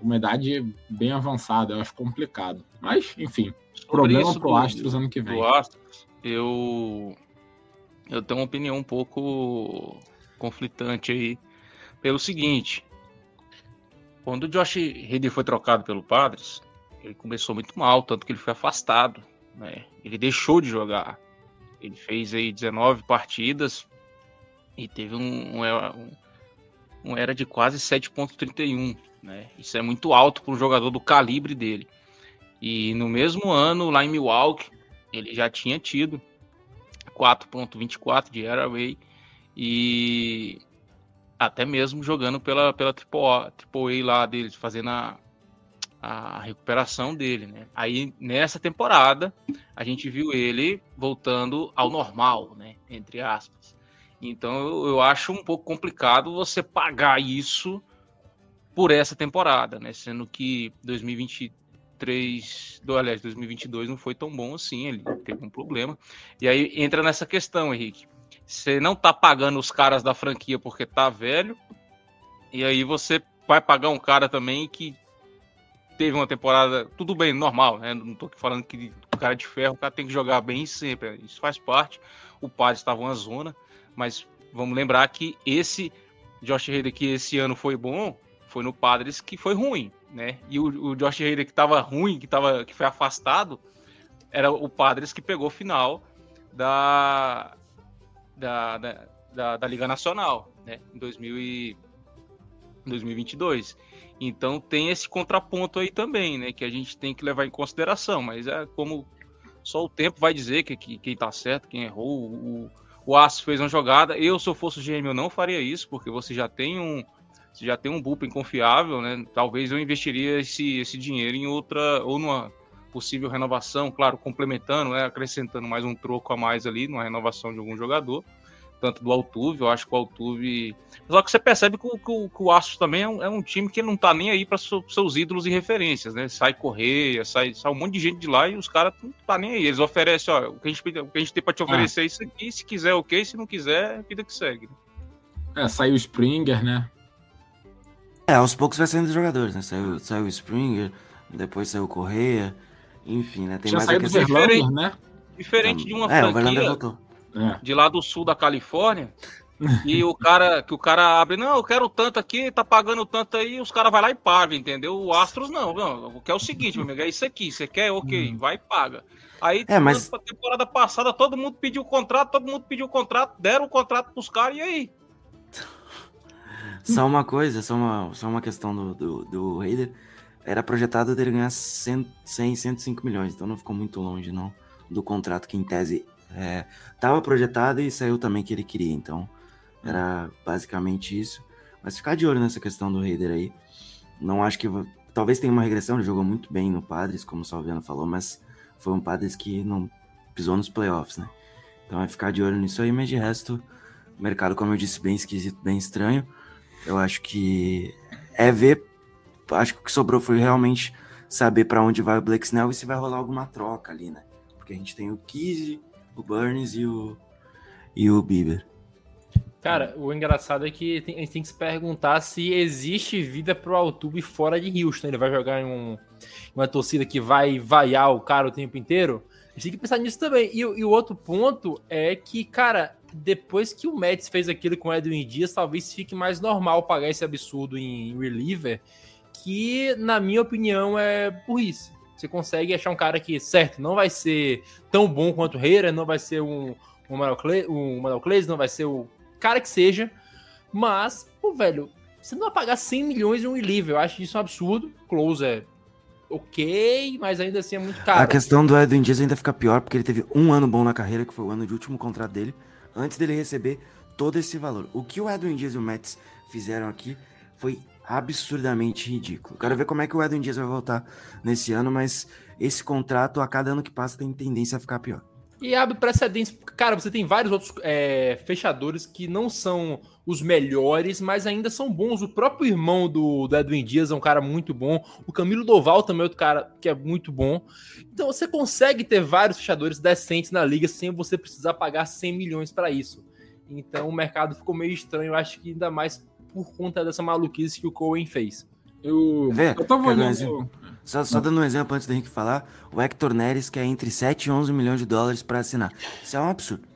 Uma idade bem avançada, eu acho complicado. Mas, enfim, Sobre problema isso pro do- Astros ano que vem. do Astros, eu eu tenho uma opinião um pouco conflitante aí pelo seguinte, quando o Josh Reed foi trocado pelo Padres, ele começou muito mal, tanto que ele foi afastado, né? Ele deixou de jogar. Ele fez aí 19 partidas e teve um, um- um- era de quase 7,31. Né? Isso é muito alto para um jogador do calibre dele. E no mesmo ano, lá em Milwaukee, ele já tinha tido 4.24 de Airway e até mesmo jogando pela, pela AAA, AAA lá deles, fazendo a, a recuperação dele, né? Aí nessa temporada a gente viu ele voltando ao normal, né? Entre aspas. Então eu, eu acho um pouco complicado você pagar isso por essa temporada, né? Sendo que 2023, do, aliás, 2022 não foi tão bom assim, ele teve um problema. E aí entra nessa questão, Henrique. Você não tá pagando os caras da franquia porque tá velho, e aí você vai pagar um cara também que teve uma temporada, tudo bem, normal, né? Não tô falando que o cara de ferro, o cara tem que jogar bem sempre, isso faz parte. O Padre estava uma zona, mas vamos lembrar que esse Josh Hader que esse ano foi bom, foi no Padres que foi ruim, né? E o, o Josh Hader que estava ruim, que, tava, que foi afastado, era o Padres que pegou final da, da, da, da, da Liga Nacional, né? Em 2000 e 2022. Então tem esse contraponto aí também, né? Que a gente tem que levar em consideração. Mas é como só o tempo vai dizer que, que quem tá certo, quem errou. O, o Aço fez uma jogada. Eu, se eu fosse o GM, eu não faria isso, porque você já tem um. Você já tem um bullpen confiável, né? Talvez eu investiria esse, esse dinheiro em outra. ou numa possível renovação, claro, complementando, né? acrescentando mais um troco a mais ali, numa renovação de algum jogador tanto do Altuve, eu acho que o Altuve. Só que você percebe que o, que o, que o Astros também é um, é um, time que não tá nem aí para seus ídolos e referências, né? Sai Correia, sai, sai um monte de gente de lá e os caras não tá nem aí. Eles oferecem, ó, o que a gente, o que a gente tem para te oferecer é isso aqui, se quiser, ok, se não quiser, vida que segue. É, saiu o Springer, né? É, aos poucos vai saindo os jogadores, né? Saiu, saiu o Springer, depois saiu o Correia, enfim, né? Tem Já mais saiu do. Verlander, né? Diferente de uma É, franquia. É. de lá do sul da Califórnia, e o cara que o cara abre, não, eu quero tanto aqui, tá pagando tanto aí, os caras vai lá e paga, entendeu? O Astros não, não, que é o seguinte, meu amigo, é isso aqui, você quer, ok, vai e paga. Aí, É, mas- na temporada passada, todo mundo pediu o contrato, todo mundo pediu o contrato, deram o contrato pros caras, e aí? Só uma coisa, só uma, só uma questão do, do, do Raider. Era projetado dele ganhar 100, 100, 105 milhões, então não ficou muito longe, não, do contrato que em tese é, tava projetado e saiu também que ele queria, então era basicamente isso. Mas ficar de olho nessa questão do Raider aí. Não acho que. Talvez tenha uma regressão, ele jogou muito bem no Padres, como o Salviano falou, mas foi um Padres que não pisou nos playoffs, né? Então é ficar de olho nisso aí, mas de resto, o mercado, como eu disse, bem esquisito, bem estranho. Eu acho que é ver. Acho que o que sobrou foi realmente saber pra onde vai o Blake Snell e se vai rolar alguma troca ali, né? Porque a gente tem o Kizzy, o Burns e o, e o Bieber. Cara, o engraçado é que a gente tem que se perguntar se existe vida pro Altuve fora de Houston. Ele vai jogar em um- uma torcida que vai vaiar o cara o tempo inteiro? A gente tem que pensar nisso também. E, e o outro ponto é que, cara, depois que o Mets fez aquilo com o Edwin Dias, talvez fique mais normal pagar esse absurdo em reliever, que, na minha opinião, é burrice. Você consegue achar um cara que, certo, não vai ser tão bom quanto o Reira, não vai ser um, um Manuel um não vai ser o cara que seja, mas, pô, velho, você não vai pagar 100 milhões em um reliever, eu acho isso um absurdo. Close é ok, mas ainda assim é muito caro. A questão do Edwin Dias ainda fica pior, porque ele teve um ano bom na carreira, que foi o ano de último contrato dele, antes dele receber todo esse valor. O que o Edwin Dias e o Mets fizeram aqui foi absurdamente ridículo. Quero ver como é que o Edwin Dias vai voltar nesse ano, mas esse contrato, a cada ano que passa, tem tendência a ficar pior. E abre precedentes. Cara, você tem vários outros é, fechadores que não são os melhores, mas ainda são bons. O próprio irmão do, do Edwin Dias é um cara muito bom. O Camilo Doval também é outro cara que é muito bom. Então você consegue ter vários fechadores decentes na liga sem você precisar pagar 100 milhões para isso. Então o mercado ficou meio estranho, eu acho que ainda mais por conta dessa maluquice que o Cohen fez. Eu, Vê, eu tava um olhando. exemplo? Só, só dando um exemplo antes do Henrique falar, o Hector Neres quer entre 7 e 11 milhões de dólares para assinar. Isso é um absurdo.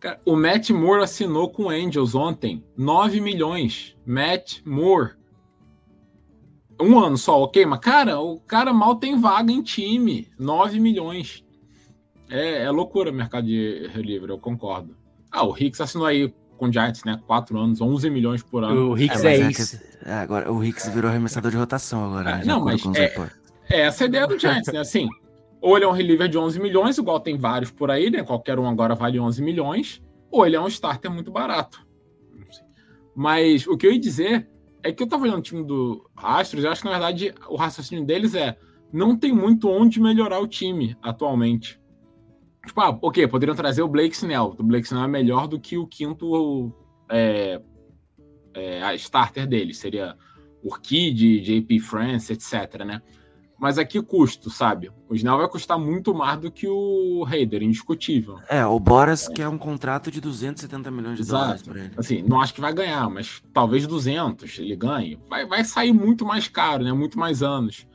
Cara, o Matt Moore assinou com o Angels ontem 9 milhões. Matt Moore. Um ano só, ok? Mas, cara, o cara mal tem vaga em time. 9 milhões. É, é loucura o mercado de reliever, eu concordo. Ah, o Hicks assinou aí com o Giants, né? Quatro anos, 11 milhões por ano. O Hicks É, é, é isso. que- é, agora o Hicks virou arremessador de rotação agora. É, né, de não, mas é-. É, essa é a ideia do Giants, né? Assim, ou ele é um reliever de 11 milhões, igual tem vários por aí, né? Qualquer um agora vale 11 milhões, ou ele é um starter muito barato. Mas o que eu ia dizer é que eu tava olhando o time do Astros, eu acho que na verdade o raciocínio deles é não tem muito onde melhorar o time atualmente. Tipo, ah, ok, poderiam trazer o Blake Snell. O Blake Snell é melhor do que o quinto é, é, a starter deles. Seria Urquid, JP France, etc, né? Mas a que custo, sabe? O Snell vai custar muito mais do que o Raider, indiscutível. É, o Boras quer um contrato de 270 milhões de Exato. dólares pra ele. Assim, não acho que vai ganhar, mas talvez 200 ele ganhe. Vai, vai sair muito mais caro, né? Muito mais anos.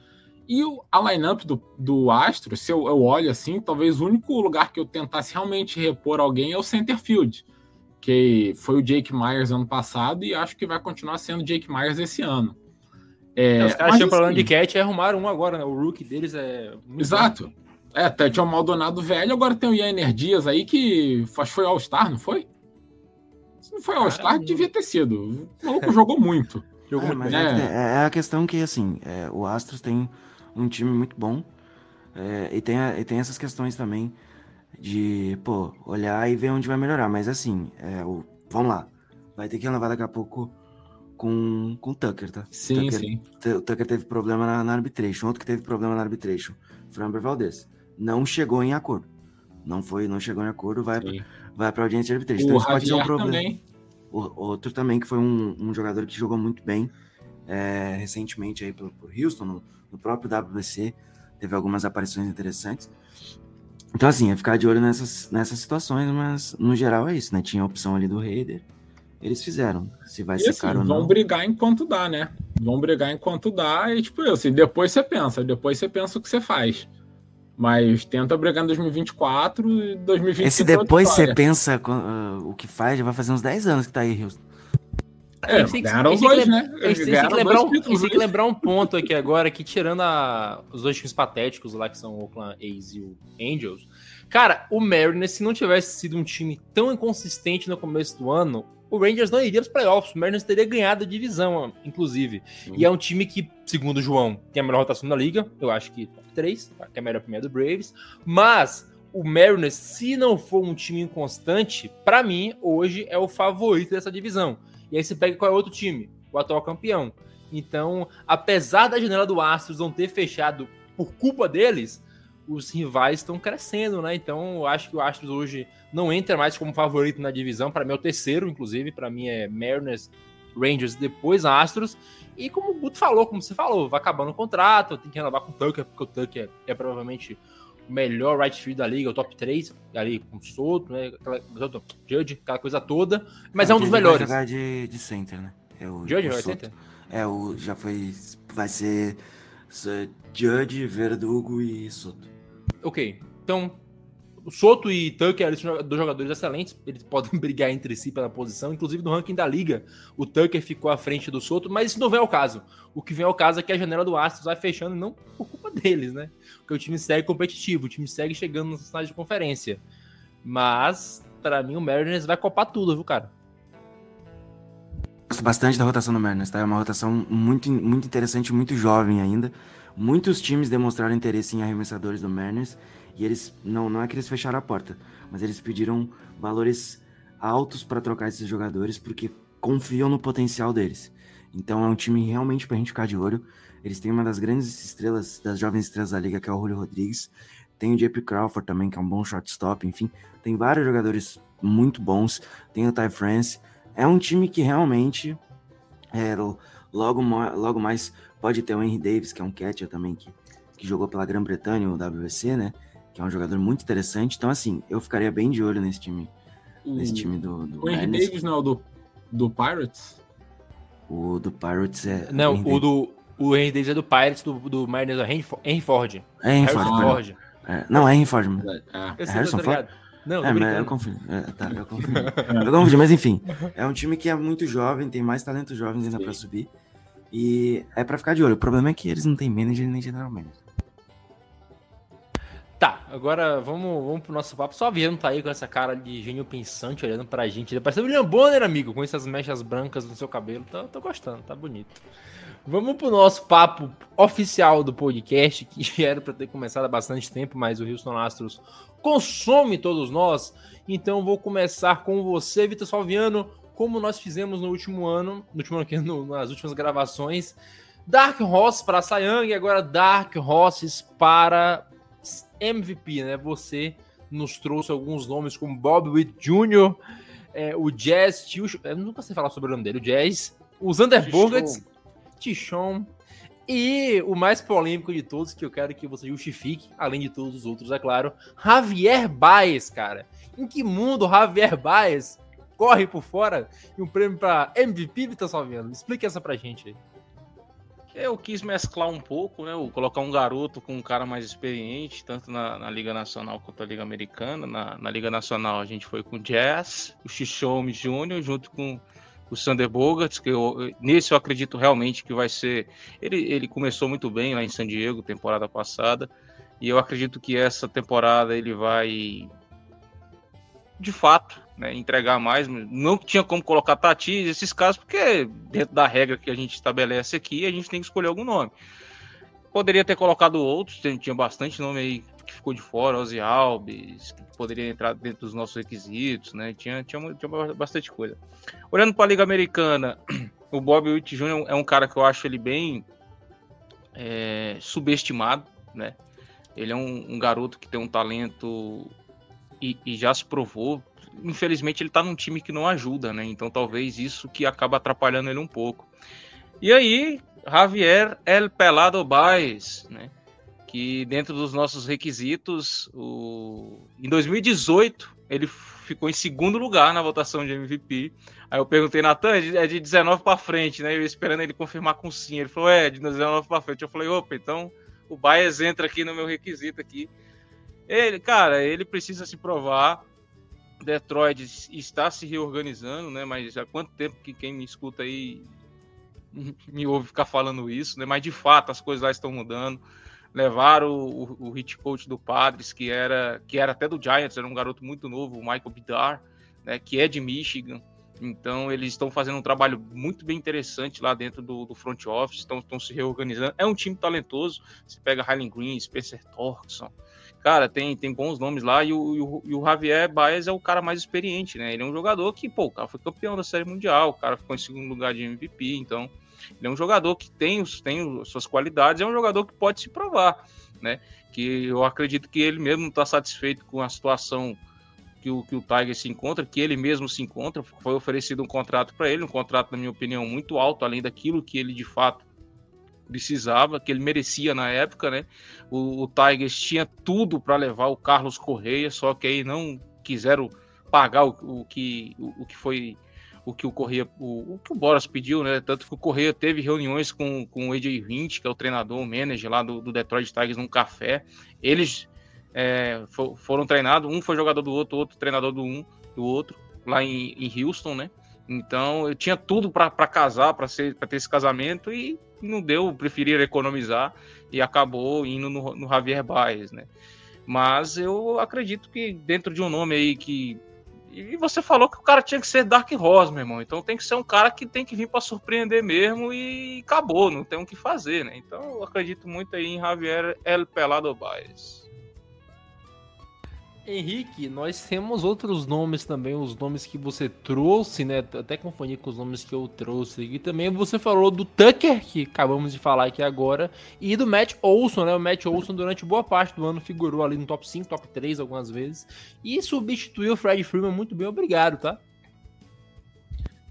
E o, a lineup do, do Astro, se eu, eu olho assim, talvez o único lugar que eu tentasse realmente repor alguém é o center field, que foi o Jake Myers ano passado e acho que vai continuar sendo Jake Myers esse ano. É, os caras tinham problema de catch e arrumaram um agora, né? O rookie deles é. muito Exato. É, até tinha o Maldonado velho, agora tem o Ian Energias aí que acho que foi All-Star, não foi? Se não foi All-Star, devia ter sido. O maluco jogou muito. bom. Jogou É, muito mas é, tem- é- é a questão que, assim, é, o Astros tem um time muito bom é, e, tem, e tem essas questões também de, pô, olhar e ver onde vai melhorar. Mas, assim, é, o, vamos lá. Vai ter que renovar daqui a pouco com, com o Tucker, tá? Sim, Tucker, sim. O Tucker teve problema na, na arbitration. Outro que teve problema na arbitration foi o Amber Valdez. Não chegou em acordo. Não foi, não chegou em acordo, vai, sim. vai pra audiência de arbitration. O Então, isso pode ser um problema. também. O- outro também que foi um, um jogador que jogou muito bem é, recentemente aí por, por Houston, no, no próprio WBC, teve algumas aparições interessantes. Então, assim, é ficar de olho nessas, nessas situações, mas no geral é isso, né? Tinha a opção ali do Raider, eles fizeram. Se vai E ser assim, caro ou vão não. brigar enquanto dá, né? Vão brigar enquanto dá e, tipo, assim, depois você pensa, depois você pensa o que você faz. Mas tenta brigar em 2024 e 2025. Esse é outra depois você pensa ah, o que faz, já vai fazer uns 10 anos que tá aí, Houston. É, têm que- ganharam dois, né? Que lembrar um, títulos, eles têm que né? lembrar um ponto aqui agora, que tirando a- os dois times patéticos lá, que são o Oakland A's e o Angels, cara, o Mariners, se não tivesse sido um time tão inconsistente no começo do ano, o Rangers não iria para os playoffs, o Mariners teria ganhado a divisão, inclusive. E é um time que, segundo o João, tem a melhor rotação da liga, eu acho que top 3, que é a melhor primeira do Braves, mas o Mariners, se não for um time inconstante, pra mim, hoje é o favorito dessa divisão. E aí você pega qual é outro time? O atual campeão. Então, apesar da janela do Astros não ter fechado por culpa deles, os rivais estão crescendo, né? Então, eu acho que o Astros hoje não entra mais como favorito na divisão. Para mim é o terceiro, inclusive. Para mim é Mariners, Rangers, depois Astros. E como o Guto falou, como você falou, vai acabando o contrato, tem que renovar com o Tucker, porque o Tucker é provavelmente o melhor right field da liga, o top 3, ali com o Soto, né? Aquela, Judge, aquela coisa toda. Mas é um dos melhores. Vai jogar de, de center, né? É o, Judge o center? É, o, já foi. Vai ser s- Judge, Verdugo e Soto. Ok. Então, Soto e Tucker são dois jogadores excelentes. Eles podem brigar entre si pela posição. Inclusive, no ranking da liga, o Tucker ficou à frente do Soto, mas isso não vem ao caso. O que vem ao caso é que a janela do Astros vai fechando, não por culpa deles, né? Porque o time segue competitivo, o time segue chegando nas finais de conferência. Mas, para mim, o Mariners vai copar tudo, viu, cara? Gosto bastante da rotação do Mariners, tá? É uma rotação muito, muito interessante, muito jovem ainda. Muitos times demonstraram interesse em arremessadores do Mariners e eles não, não é que eles fecharam a porta, mas eles pediram valores altos para trocar esses jogadores porque confiam no potencial deles. Então é um time realmente pra gente ficar de olho. Eles têm uma das grandes estrelas, das jovens estrelas da liga, que é o Julio Rodrigues. Tem o JP Crawford também, que é um bom shortstop, enfim. Tem vários jogadores muito bons. Tem o Ty France. É um time que realmente é, logo, logo mais pode ter o Henry Davis, que é um catcher também, que, que jogou pela Grã-Bretanha, o WBC, né? Que é um jogador muito interessante. Então, assim, eu ficaria bem de olho nesse time, nesse time do, do O Henry. Davis não é o do, do Pirates? O do Pirates é. Não, Henry o do. O Henry Davis é do Pirates, do, do Mariners é o Henry, Fo- Henry Ford. É Henry Ford. Ford. É, não, é Henry Ford. mano. É. Eu sei, Harrison tá ligado? Não, É, mas eu confundi. É, tá, eu confundi. eu confundi, mas enfim. É um time que é muito jovem, tem mais talentos jovens ainda Sim. pra subir. E é pra ficar de olho. O problema é que eles não têm manager nem general manager. Tá, agora vamos, vamos pro nosso papo. Só Viano tá aí com essa cara de gênio pensante olhando pra gente. Ele parece o William Bonner, amigo, com essas mechas brancas no seu cabelo. Tá, tô gostando, tá bonito. Vamos pro nosso papo oficial do podcast, que era para ter começado há bastante tempo, mas o Houston Astros consome todos nós. Então vou começar com você, Vitor Salviano, como nós fizemos no último ano, no último ano no, nas últimas gravações. Dark Horse para Sayang e agora Dark Horses para MVP, né? Você nos trouxe alguns nomes como Bob Witt Jr., é, o Jazz, tio, eu nunca sei falar sobre o nome dele, o Jazz, o Zander Bogarts, Tichon e o mais polêmico de todos, que eu quero que você justifique, além de todos os outros, é claro, Javier Baez, cara. Em que mundo Javier Baez corre por fora e um prêmio para MVP, Vitor Salviano? Explique essa pra gente aí. Eu quis mesclar um pouco, né? Colocar um garoto com um cara mais experiente, tanto na, na Liga Nacional quanto na Liga Americana. Na, na, Liga Nacional a gente foi com o Jazz, o Chichome Júnior, junto com o Sander Bogarts, que eu, nesse eu acredito realmente que vai ser. Ele, ele começou muito bem lá em San Diego, temporada passada, e eu acredito que essa temporada ele vai, de fato, né, entregar mais. Não tinha como colocar Tatis, esses casos, porque dentro da regra que a gente estabelece aqui, a gente tem que escolher algum nome. Poderia ter colocado outros, tinha bastante nome aí que ficou de fora, Ozzy Alves, que poderia entrar dentro dos nossos requisitos, né? Tinha, tinha, tinha bastante coisa. Olhando para a Liga Americana, o Bob Witt Jr. é um cara que eu acho ele bem é, subestimado, né? Ele é um, um, garoto que tem um talento e, e já se provou infelizmente ele tá num time que não ajuda, né? Então talvez isso que acaba atrapalhando ele um pouco. E aí, Javier El Pelado Baez, né? Que dentro dos nossos requisitos, o... em 2018 ele ficou em segundo lugar na votação de MVP. Aí eu perguntei, Natan, é de 19 para frente, né? Eu esperando ele confirmar com sim. Ele falou, é, de 19 para frente. Eu falei, opa, então o Baez entra aqui no meu requisito aqui. Ele, cara, ele precisa se provar. Detroit está se reorganizando, né? Mas há quanto tempo que quem me escuta aí me ouve ficar falando isso, né? Mas de fato as coisas lá estão mudando. Levaram o, o, o hit coach do Padres, que era, que era até do Giants, era um garoto muito novo, o Michael Bidar, né? Que é de Michigan. Então eles estão fazendo um trabalho muito bem interessante lá dentro do, do front office, estão, se reorganizando. É um time talentoso. Você pega Highland Green, Spencer Torkson, cara, tem, tem bons nomes lá, e o, e o, e o Javier Baez é o cara mais experiente, né? Ele é um jogador que, pô, o cara foi campeão da Série Mundial, o cara ficou em segundo lugar de MVP, então ele é um jogador que tem, tem suas qualidades, é um jogador que pode se provar, né? Que eu acredito que ele mesmo não está satisfeito com a situação que o, que o Tiger se encontra, que ele mesmo se encontra. Foi oferecido um contrato para ele, um contrato, na minha opinião, muito alto, além daquilo que ele de fato precisava, que ele merecia na época, né? O, o Tigers tinha tudo para levar o Carlos Correia, só que aí não quiseram pagar o, o que, o, o, que foi o que o Correia, o, que o Boras pediu, né? Tanto que o Correia teve reuniões com, com o AJ 20, que é o treinador, o manager lá do, do Detroit Tigers, num café. Eles é, for, foram treinados, um foi jogador do outro, outro treinador do um, do outro, lá em, em Houston, né? Então eu tinha tudo para casar, para ter esse casamento e não deu, preferir economizar e acabou indo no, no Javier Baez, né? Mas eu acredito que dentro de um nome aí que. E você falou que o cara tinha que ser Dark Horse, meu irmão. Então tem que ser um cara que tem que vir para surpreender mesmo e acabou, não tem o que fazer, né? Então eu acredito muito aí em Javier El Pelado Baez. Henrique, nós temos outros nomes também, os nomes que você trouxe, né? Até confundi com os nomes que eu trouxe. E também você falou do Tucker, que acabamos de falar aqui agora, e do Matt Olson, né? O Matt Olson, durante boa parte do ano, figurou ali no top 5, top 3 algumas vezes, e substituiu o Fred Freeman muito bem, obrigado, tá?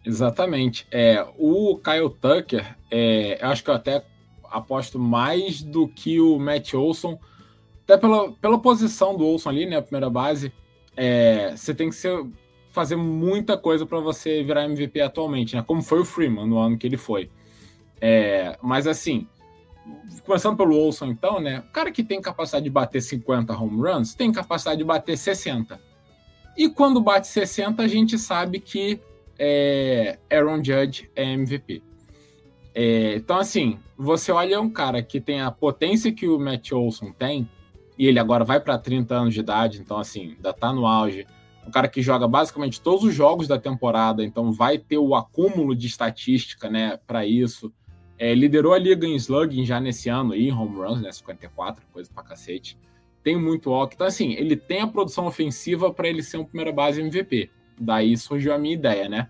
Exatamente. É, o Kyle Tucker, é, eu acho que eu até aposto mais do que o Matt Olson até pela, pela posição do Olson ali, né? A primeira base, é, você tem que ser, fazer muita coisa para você virar MVP atualmente, né? Como foi o Freeman no ano que ele foi. É, mas assim, começando pelo Olson, então, né? O cara que tem capacidade de bater 50 home runs tem capacidade de bater 60. E quando bate 60, a gente sabe que é, Aaron Judge é MVP. É, então, assim, você olha um cara que tem a potência que o Matt Olson tem, e ele agora vai para 30 anos de idade, então assim, ainda tá no auge. Um cara que joga basicamente todos os jogos da temporada, então vai ter o acúmulo de estatística, né, para isso. É, liderou a liga em slugging já nesse ano aí, home runs, né, 54, coisa pra cacete. Tem muito walk. Então assim, ele tem a produção ofensiva para ele ser um primeira base MVP. Daí surgiu a minha ideia, né?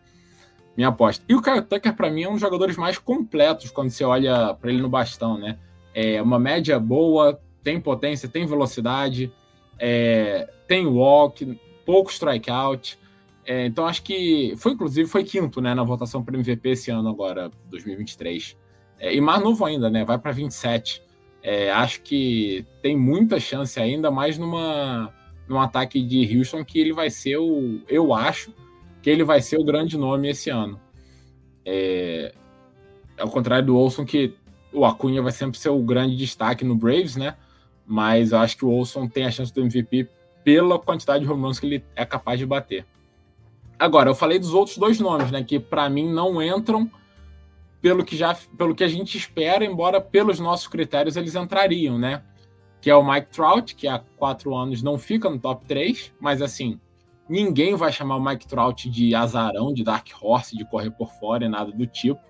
Minha aposta. E o Kyle Tucker, para mim, é um dos jogadores mais completos quando você olha para ele no bastão, né? É uma média boa, tem potência, tem velocidade, é, tem walk, pouco strikeout. É, então acho que foi, inclusive, foi quinto né, na votação para MVP esse ano agora, 2023. É, e mais novo ainda, né? Vai para 27. É, acho que tem muita chance ainda, mais numa, num ataque de Houston que ele vai ser o. Eu acho que ele vai ser o grande nome esse ano. É, ao contrário do Olson, que o Acunha vai sempre ser o grande destaque no Braves, né? Mas eu acho que o Olson tem a chance do MVP pela quantidade de home que ele é capaz de bater. Agora, eu falei dos outros dois nomes, né? Que para mim não entram pelo que já pelo que a gente espera, embora pelos nossos critérios eles entrariam, né? Que é o Mike Trout, que há quatro anos não fica no top 3, mas assim, ninguém vai chamar o Mike Trout de azarão, de Dark Horse, de correr por fora e nada do tipo.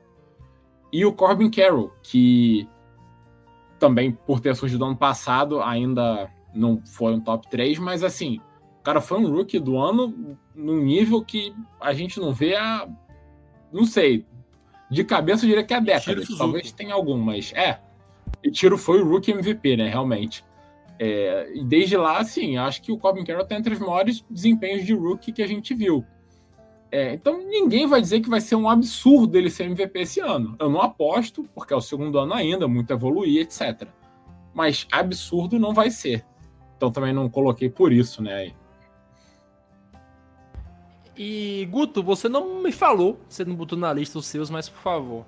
E o Corbin Carroll, que também por ter surgido ano passado, ainda não foi um top 3, mas assim, o cara foi um rookie do ano num nível que a gente não vê a. Não sei. De cabeça eu diria que é a década. Talvez tenha algum, mas é. E Tiro foi o rookie MVP, né? Realmente. É, e desde lá, assim, acho que o Corbin Carroll tem entre os maiores desempenhos de rookie que a gente viu. É, então ninguém vai dizer que vai ser um absurdo ele ser MVP esse ano. Eu não aposto, porque é o segundo ano ainda, muito evoluir, etc. Mas absurdo não vai ser. Então também não coloquei por isso, né? E Guto, você não me falou, você não botou na lista os seus, mas por favor.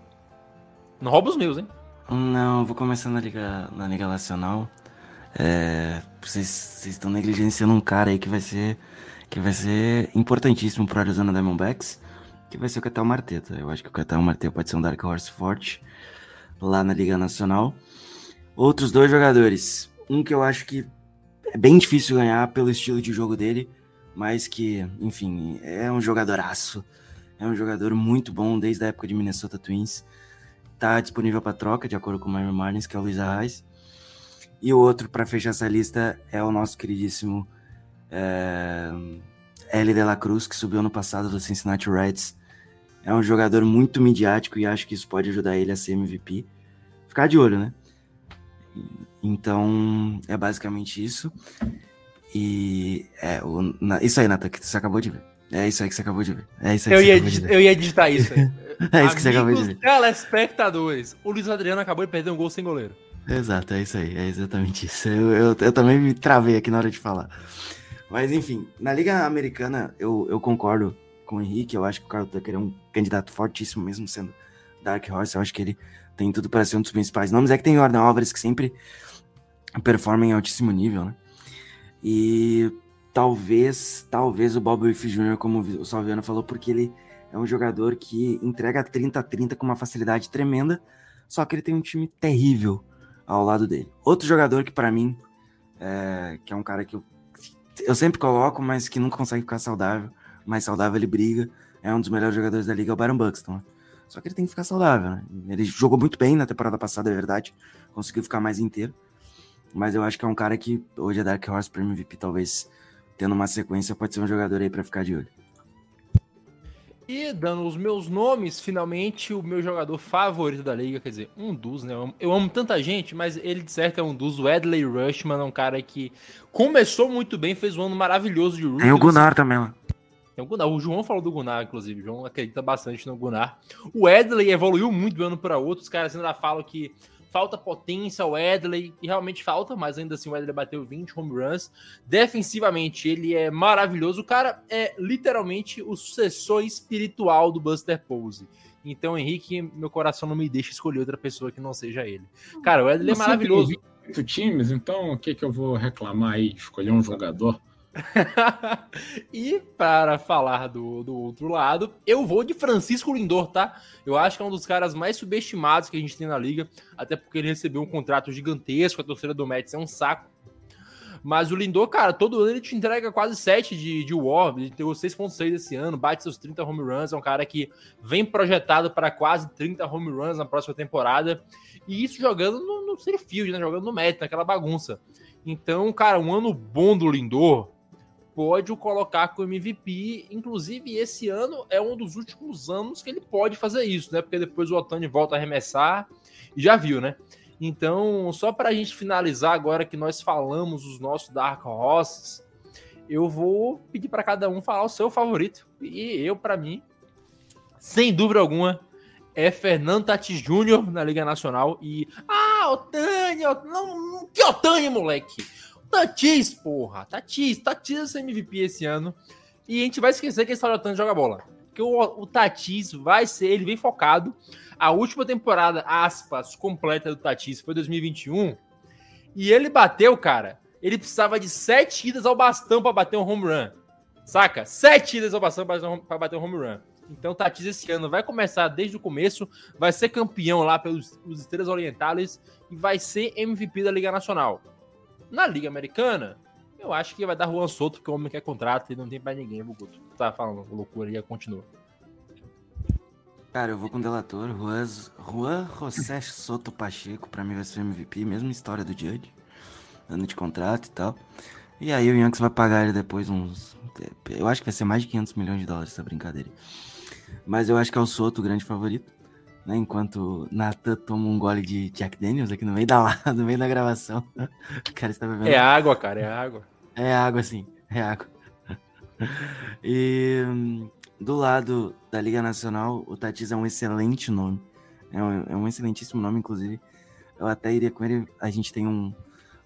Não rouba os meus, hein? Não, vou começar na Liga, na Liga Nacional. É, vocês, vocês estão negligenciando um cara aí que vai ser que vai ser importantíssimo para a Arizona Diamondbacks, que vai ser o Catal Marteta. Eu acho que o Catal Marteta pode ser um Dark Horse forte lá na Liga Nacional. Outros dois jogadores, um que eu acho que é bem difícil ganhar pelo estilo de jogo dele, mas que, enfim, é um jogadoraço. É um jogador muito bom desde a época de Minnesota Twins. Tá disponível para troca, de acordo com o Miami Marlins, que é o Luiz Arraes. E o outro, para fechar essa lista, é o nosso queridíssimo é, L. De La Cruz, que subiu no passado do Cincinnati Reds. É um jogador muito midiático e acho que isso pode ajudar ele a ser MVP. Ficar de olho, né? Então, é basicamente isso. E é o, na, isso aí, Nata, que você acabou de ver. É isso aí que você acabou de ver. É isso aí eu, ia, de eu ia digitar isso aí. É isso que você acabou de ver. telespectadores, o Luiz Adriano acabou de perder um gol sem goleiro. Exato, é isso aí, é exatamente isso. Eu, eu, eu também me travei aqui na hora de falar. Mas enfim, na Liga Americana eu, eu concordo com o Henrique, eu acho que o Carl Tucker é um candidato fortíssimo, mesmo sendo Dark Horse, eu acho que ele tem tudo para ser um dos principais nomes. É que tem o Jordan Álvares que sempre performa em altíssimo nível, né? E talvez, talvez o Bob Wiff Jr., como o Salviano falou, porque ele é um jogador que entrega 30 a 30 com uma facilidade tremenda, só que ele tem um time terrível ao lado dele. Outro jogador que para mim, é, que é um cara que eu, eu sempre coloco, mas que nunca consegue ficar saudável, mais saudável ele briga, é um dos melhores jogadores da liga, é o Baron Buxton. Só que ele tem que ficar saudável, né? Ele jogou muito bem na temporada passada, é verdade, conseguiu ficar mais inteiro, mas eu acho que é um cara que hoje é Dark Horse para MVP, talvez tendo uma sequência, pode ser um jogador aí para ficar de olho. E dando os meus nomes, finalmente o meu jogador favorito da liga, quer dizer, um dos, né? Eu amo, eu amo tanta gente, mas ele de certo é um dos. O Edley Rushman é um cara que começou muito bem, fez um ano maravilhoso de rookie. Tem o Gunnar também lá. Tem o Gunnar. O João falou do Gunnar, inclusive. O João acredita bastante no Gunnar. O Edley evoluiu muito de um ano para outro. Os caras ainda falam que falta potência ao Edley, e realmente falta, mas ainda assim o Edley bateu 20 home runs. Defensivamente, ele é maravilhoso. O cara é literalmente o sucessor espiritual do Buster Posey. Então, Henrique, meu coração não me deixa escolher outra pessoa que não seja ele. Cara, o Edley é Você maravilhoso. tem 28 times, então o que, que eu vou reclamar aí? Escolher um jogador? e para falar do, do outro lado, eu vou de Francisco Lindor, tá? Eu acho que é um dos caras mais subestimados que a gente tem na liga, até porque ele recebeu um contrato gigantesco, a torcida do Mets é um saco. Mas o Lindor, cara, todo ano ele te entrega quase 7 de, de War, ele deu 6.6 esse ano, bate seus 30 home runs, é um cara que vem projetado para quase 30 home runs na próxima temporada. E isso jogando no, no field, né? Jogando no meta, naquela bagunça. Então, cara, um ano bom do Lindor pode o colocar como MVP. Inclusive, esse ano é um dos últimos anos que ele pode fazer isso, né? Porque depois o Otani volta a arremessar e já viu, né? Então, só para a gente finalizar agora que nós falamos os nossos Dark Horses, eu vou pedir para cada um falar o seu favorito. E eu, para mim, sem dúvida alguma, é Fernando Tatis Júnior na Liga Nacional. E. Ah, Otani! Ot- Não, que Otani, moleque! Tatis, porra! Tatis, Tatis é MVP esse ano. E a gente vai esquecer que esse Otani joga bola. Porque o, o Tatis vai ser, ele vem focado. A última temporada, aspas, completa do Tatis foi 2021. E ele bateu, cara. Ele precisava de sete idas ao bastão para bater um home run. Saca? Sete idas ao bastão para bater um home run. Então o Tatis esse ano vai começar desde o começo, vai ser campeão lá pelos Estrelas Orientais e vai ser MVP da Liga Nacional. Na Liga Americana, eu acho que vai dar Juan Soto, porque o homem quer contrato e não tem pra ninguém, Buguto. Tá falando loucura aí, continua. Cara, eu vou com o Delator, Juan, Juan José Soto Pacheco, pra mim vai ser MVP, mesma história do Judge, ano de contrato e tal. E aí o Yankees vai pagar ele depois uns, eu acho que vai ser mais de 500 milhões de dólares essa brincadeira. Mas eu acho que é o Soto o grande favorito, né, enquanto Nathan toma um gole de Jack Daniels aqui no meio da, la- no meio da gravação. O cara está bebendo É água, cara, é água. é água, sim. É água. E do lado da Liga Nacional, o Tatis é um excelente nome. É um, é um excelentíssimo nome, inclusive. Eu até iria com ele. A gente tem um,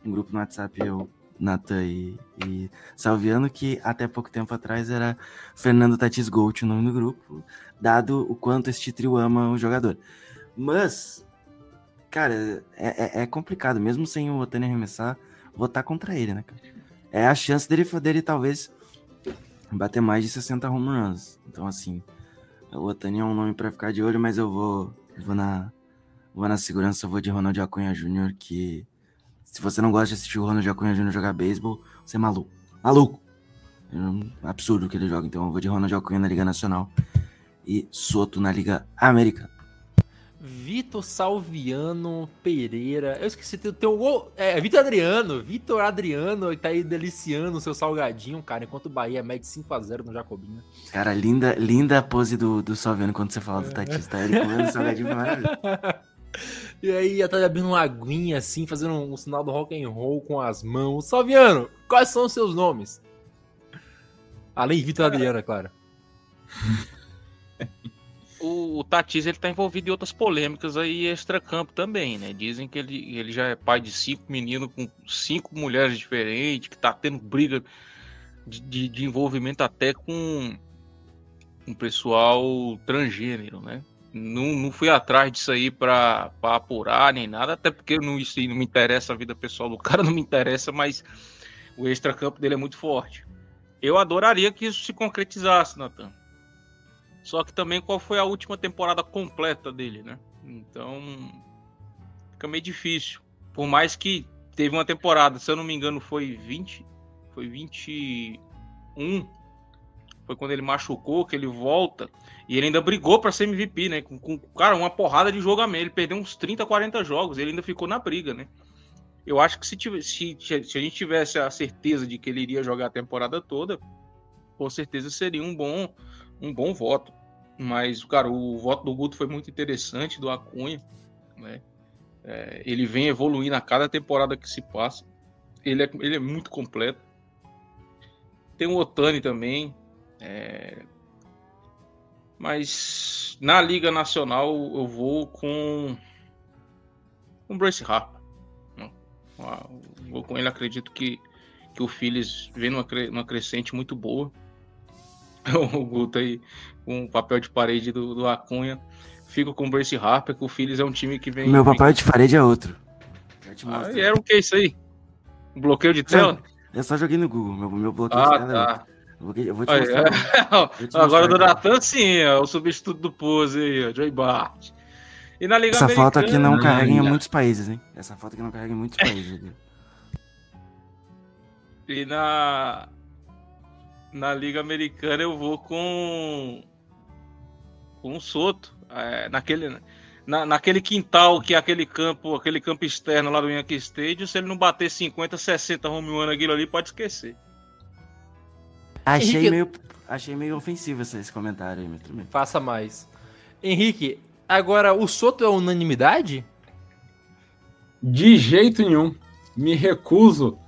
um grupo no WhatsApp, eu, Natan e, e Salviano, que até pouco tempo atrás era Fernando Tatis Gold, o nome do grupo, dado o quanto este trio ama o jogador. Mas, cara, é, é- é complicado, mesmo sem o Otani arremessar, votar contra ele, né, cara? é a chance dele, dele talvez bater mais de 60 home runs. Então, assim, o Otani é um nome pra ficar de olho, mas eu vou, vou na vou na segurança, vou de Ronald Acunha Jr., que se você não gosta de assistir o Ronald Acunha Jr. jogar beisebol, você é maluco. Maluco! É um absurdo que ele joga. Então eu vou de Ronald Acunha na Liga Nacional e Soto na Liga Americana. Vitor Salviano Pereira. Eu esqueci teu, teu gol. É, Vitor Adriano. Vitor Adriano tá aí deliciando o seu salgadinho, cara. Enquanto o Bahia mede 5x0 no Jacobina. Cara, linda, linda a pose do, do Salviano quando você fala do Tatis, tá? Ele comendo salgadinho foi maravilhoso. E aí já tá abrindo uma aguinha assim, fazendo um, sinal do rock and roll com as mãos. Salviano, quais são os seus nomes? Além de Vitor Adriano, é claro. O, o Tatis ele tá envolvido em outras polêmicas aí extra-campo também, né? Dizem que ele, ele já é pai de cinco meninos com cinco mulheres diferentes, que tá tendo briga de, de, de envolvimento até com um pessoal transgênero, né? Não, não fui atrás disso aí pra apurar nem nada, até porque não, isso não me interessa, a vida pessoal do cara não me interessa, mas o extra-campo dele é muito forte. Eu adoraria que isso se concretizasse, Natan. Só que também qual foi a última temporada completa dele, né? Então fica meio difícil. Por mais que teve uma temporada, se eu não me engano, foi 20, foi 21. Foi quando ele machucou, que ele volta e ele ainda brigou para ser MVP, né? Com, com cara, uma porrada de jogo a meio. Ele perdeu uns 30, 40 jogos, ele ainda ficou na briga, né? Eu acho que se, tivesse, se, se a gente tivesse a certeza de que ele iria jogar a temporada toda, com certeza seria um bom um bom voto. Mas, cara, o voto do Guto foi muito interessante, do Acunha. Né? É, ele vem evoluindo a cada temporada que se passa. Ele é, ele é muito completo. Tem o Otani também. É, Mas na Liga Nacional eu vou com com o Brace Harper. né? Ah, Vou com ele, acredito que, que o Phillies vem numa, cre- numa crescente muito boa. o Guto aí com o papel de parede do, do Acunha. Fico com o Brace Harper, que o Phillies é um time que vem. Meu vem- papel de parede é outro. Ah, era o que isso aí? Um bloqueio de tela? Eu só joguei no Google, meu, meu bloqueio Ah, de tela é tá. outro. Eu vou- te Aí, mostrar. é. Agora do. Natan, sim, ó, o substituto do Pose aí, ó, Joey Bart. E na Liga Essa foto aqui não Americana, carrega em né? muitos países, hein? Essa foto aqui não carrega em muitos países. E na na Liga Americana eu vou com com o Soto, é, naquele na, naquele quintal que é aquele campo, aquele campo externo lá do Yankee Stadium, se ele não bater 50, 60 home run aquilo ali, pode esquecer. Achei Henrique- meio, achei meio ofensivo esse, comentário aí. Faça mais. Henrique, agora o Soto é unanimidade? De jeito nenhum. Me recuso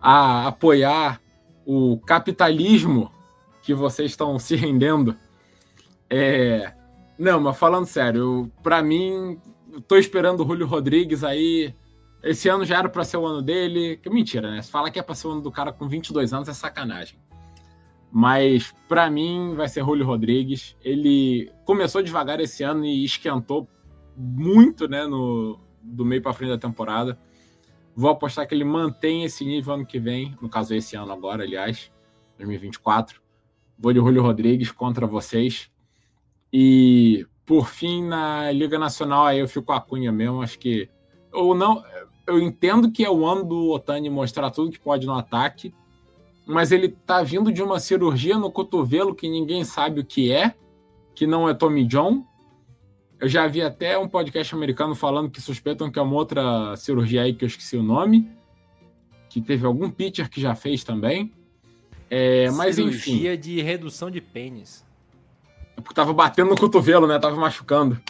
a apoiar o capitalismo que vocês estão se rendendo. É... Não, mas falando sério, pra mim, tô esperando o Julio Rodrigues aí. Esse ano já era pra ser o ano dele. Que mentira, né? Se falar que é pra ser o ano do cara com 22 anos é sacanagem. Mas pra mim vai ser Julio Rodrigues. Ele começou devagar esse ano e esquentou muito, né, no do meio pra frente da temporada. Vou apostar que ele mantém esse nível ano que vem, no caso esse ano agora, aliás, 2024. Vou de Julio Rodrigues contra vocês. E por fim, na Liga Nacional, aí eu fico com a Cunha mesmo, acho que ou não, eu entendo que é o ano do Otani mostrar tudo que pode no ataque, mas ele tá vindo de uma cirurgia no cotovelo que ninguém sabe o que é, que não é Tommy John. Eu já vi até um podcast americano falando que suspeitam que é uma outra cirurgia aí que eu esqueci o nome, que teve algum pitcher que já fez também. É, mas enfim, Cirurgia de redução de pênis. é porque tava batendo no cotovelo, né? Tava machucando.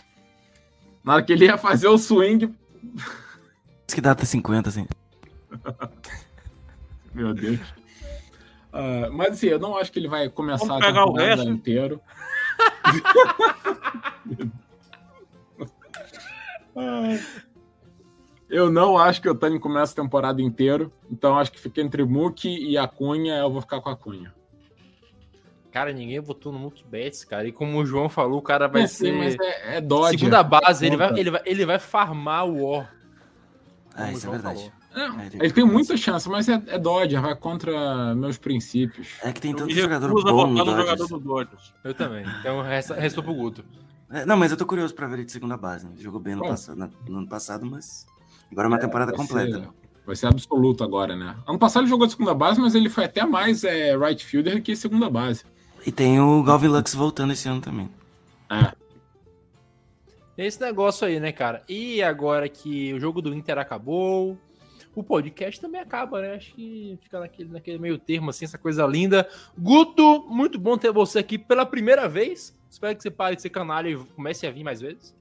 Na hora que ele ia fazer o swing, Diz que data 50, assim. Meu Deus. Ah, mas assim, eu não acho que ele vai começar Vamos a pegar o temporada resto? inteiro. Eu não acho que o Tani começa a temporada inteiro. Então acho que fica entre Muki e a Cunha. Eu vou ficar com a Cunha. Cara, ninguém votou no Mookie Betts, cara. E como o João falou, o cara vai É, sim, ser mas é, é Dodger. segunda base. Ele vai, ele, vai, ele vai farmar o War. Ah, o isso é verdade. falou. Não, É, ele tem muita chance, mas é, é Dodger, vai contra meus princípios. É que tem tanto jogador bom no Dodgers. jogador do Dodgers. Eu também. Então resta, restou pro Guto. É, não, mas eu tô curioso pra ver ele de segunda base. Né? Jogou bem no, passado, na- no ano passado, mas agora é uma temporada Vai completa. ser-? Vai ser absoluto agora, né? Ano passado ele jogou de segunda base, mas ele foi até mais é, right fielder que segunda base. E tem o Galvin Lux voltando esse ano também. É. Esse negócio aí, né, cara? E agora que o jogo do Inter acabou, o podcast também acaba, né? Acho que fica naquele, naquele meio termo, assim, essa coisa linda. Guto, muito bom ter você aqui pela primeira vez. Espero que você pare de ser canalha e comece a vir mais vezes.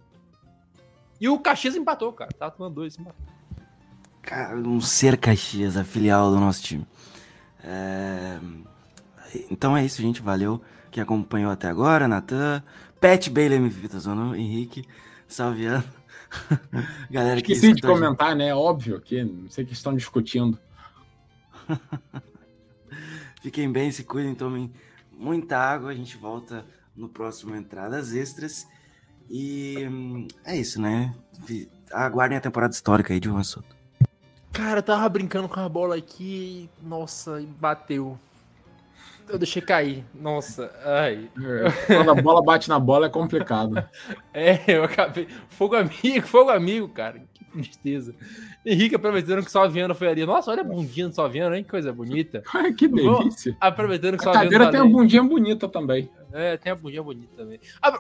E o Caxias empatou, cara. Tava tomando dois. Cara, um ser Caxias, a filial do nosso time. É, Então é isso, gente. Valeu que acompanhou até agora. Natan, Pet Bailey, MVP da Zona, Henrique, Salviano. Galera que Esqueci de a gente. comentar, né? Óbvio que não sei o que estão discutindo. Fiquem bem, se cuidem, tomem muita água. A gente volta no próximo Entradas Extras. E hum, é isso, né? Aguardem a temporada histórica aí de Juan Soto. Cara, eu tava brincando com a bola aqui. Nossa, e bateu. Eu deixei cair. Nossa, ai. Quando a bola bate na bola é complicado. É, eu acabei. Fogo amigo, fogo amigo, cara. Que tristeza. Henrique aproveitando que Salviano foi ali. Nossa, olha a bundinha do Salviano, hein? Que coisa bonita. Ai, que delícia. Aproveitando que A Salviano cadeira tá tem ali. uma bundinha bonita também. É, tem a bundinha bonita também. Ah,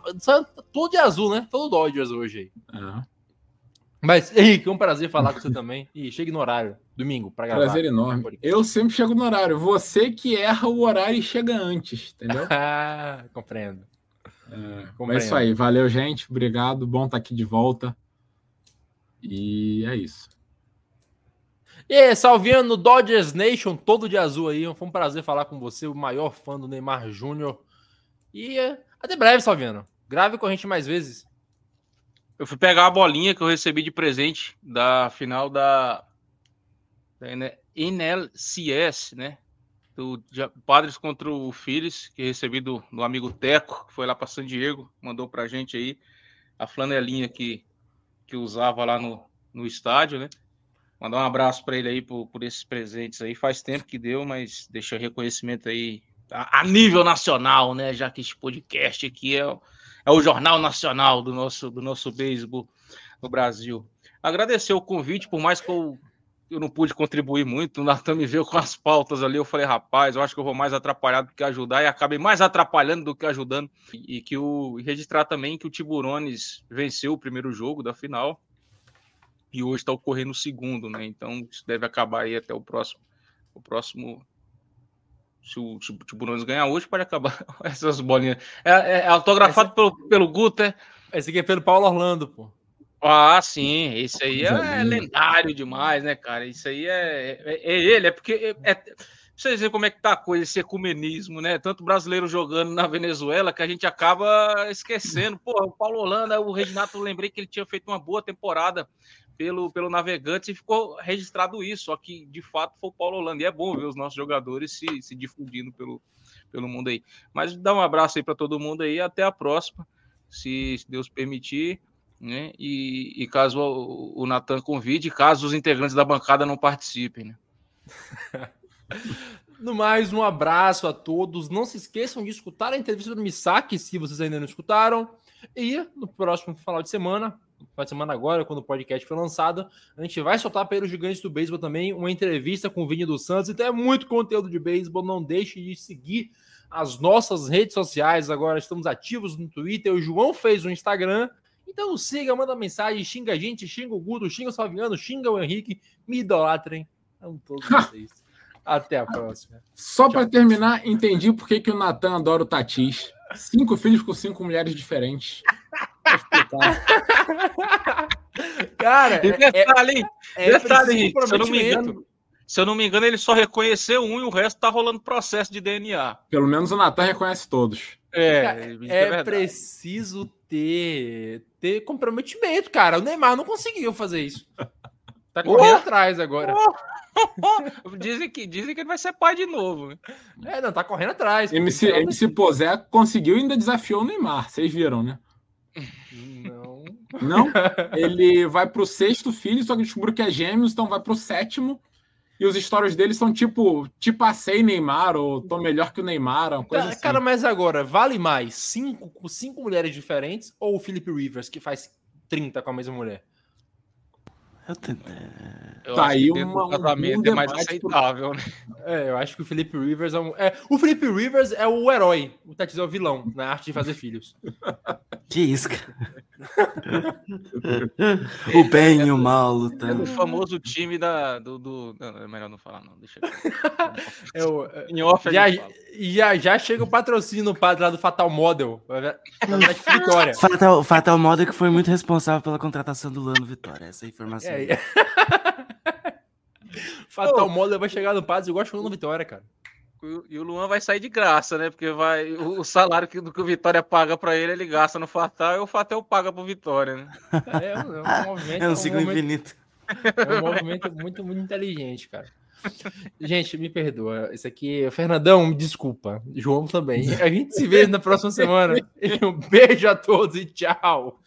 todo de azul, né? Todo Dodgers hoje aí. É. Mas, Henrique, é um prazer falar com você também. E chegue no horário, domingo, pra gravar. Prazer enorme. Eu sempre chego no horário. Você que erra o horário e chega antes, entendeu? Ah, compreendo. É, Compreendo. é isso aí. Valeu, gente. Obrigado. Bom estar aqui de volta. E é isso. E aí, Salviano, Dodgers Nation, todo de azul aí. Foi um prazer falar com você, o maior fã do Neymar Júnior. E é, até breve, Salviano. Grave com a gente mais vezes. Eu fui pegar a bolinha que eu recebi de presente da final da, NLCS, né? Do Ja- Padres contra o Phillies, que recebi do, do amigo Teco, que foi lá para San Diego, mandou pra gente aí a flanelinha que, que usava lá no, no estádio, né? Mandar um abraço para ele aí por, por esses presentes aí. Faz tempo que deu, mas deixa reconhecimento aí a, a nível nacional, né? Já que esse podcast aqui é, é o jornal nacional do nosso, do nosso beisebol no Brasil. Agradecer o convite, por mais que eu eu não pude contribuir muito. O Natan me veio com as pautas ali. Eu falei, rapaz, eu acho que eu vou mais atrapalhar do que ajudar. E acabei mais atrapalhando do que ajudando. E, que o e registrar também que o Tiburones venceu o primeiro jogo da final. E hoje está ocorrendo o segundo, né? Então isso deve acabar aí até o próximo. O próximo. Se o, se o Tiburones ganhar hoje, pode acabar essas bolinhas. É, é- autografado pelo, pelo Guter. Esse aqui é pelo Paulo Orlando, pô. Ah, sim, isso aí é linda. lendário demais, né, cara? Isso aí é, é, é ele, é porque é, é, pra vocês verem como é que tá a coisa, esse ecumenismo, né? Tanto brasileiro jogando na Venezuela que a gente acaba esquecendo. Pô, o Paulo Holanda, o Reginato, eu lembrei que ele tinha feito uma boa temporada pelo, pelo Navegantes e ficou registrado isso, só que de fato foi o Paulo Holanda. E é bom ver os nossos jogadores se, se difundindo pelo, pelo mundo aí. Mas dá um abraço aí para todo mundo aí, até a próxima, se se Deus permitir né? E, e caso o, o Natan convide, caso os integrantes da bancada não participem, né? No mais, um abraço a todos. Não se esqueçam de escutar a entrevista do Misaki, se vocês ainda não escutaram. E no próximo final de semana, final de semana agora, quando o podcast foi lançado, a gente vai soltar para os gigantes do beisebol também uma entrevista com o Vini dos Santos. Então é muito conteúdo de beisebol. Não deixe de seguir as nossas redes sociais. Agora estamos ativos no Twitter. O João fez o Instagram. Então siga, manda mensagem, xinga a gente, xinga o Guto, xinga o Salviano, xinga o Henrique, me idolatrem. Amo todos vocês. Até a próxima. Só para terminar, entendi por que, que o Natan adora o Tatis. Cinco filhos com cinco mulheres diferentes. Cara, E é, detalhe, hein? é, é detalhe, preciso se eu não me engano, se eu não me engano, ele só reconheceu um e o resto tá rolando processo de DNA. Pelo menos o Natan reconhece todos. É, é verdade. preciso ter, ter comprometimento, cara. O Neymar não conseguiu fazer isso. Tá correndo Oh! atrás agora. dizem, que, dizem que ele vai ser pai de novo. né? É, não, tá correndo atrás. MC, MC Posé conseguiu e ainda desafiou o Neymar. Vocês viram, né? Não. Não? Ele vai pro sexto filho, só que descobriu que é gêmeos, então vai pro sétimo. E os stories dele são tipo, te passei Neymar, ou tô melhor que o Neymar, uma coisa Cara, assim. cara, mas agora, vale mais cinco, com cinco mulheres diferentes ou o Felipe Rivers, que faz 30 com a mesma mulher? Eu te- Eu Tá acho aí uma- do casamento um é mais pro- aceitável, né? É, eu acho que o Felipe Rivers é um. É, o Felipe Rivers é o herói, o Tatis é o vilão na arte de fazer filhos. Que isso, cara? O bem e o mal É do lutando. famoso time da, do, do- Não, é melhor não falar, não. Deixa eu... É o, é- Em off, já, já, já chega o patrocínio no padre lá do Fatal Model. Que Vitória. Fatal, Fatal Model que foi muito responsável pela contratação do Lano Vitória. Essa informação. É, é. Fatal Model vai chegar no padre igual chegou no Vitória, cara. E o- E o Luan vai sair de graça, né? Porque vai, o o salário que, do que o Vitória paga pra ele, ele gasta no Fatal e o Fatal paga pro Vitória, né? É, um- é um movimento. É um é um ciclo movimento- infinito. É um movimento muito, muito inteligente, cara. Gente, me perdoa. Esse aqui, Fernandão, me desculpa. João também. A gente se vê na próxima semana. E um beijo a todos e tchau.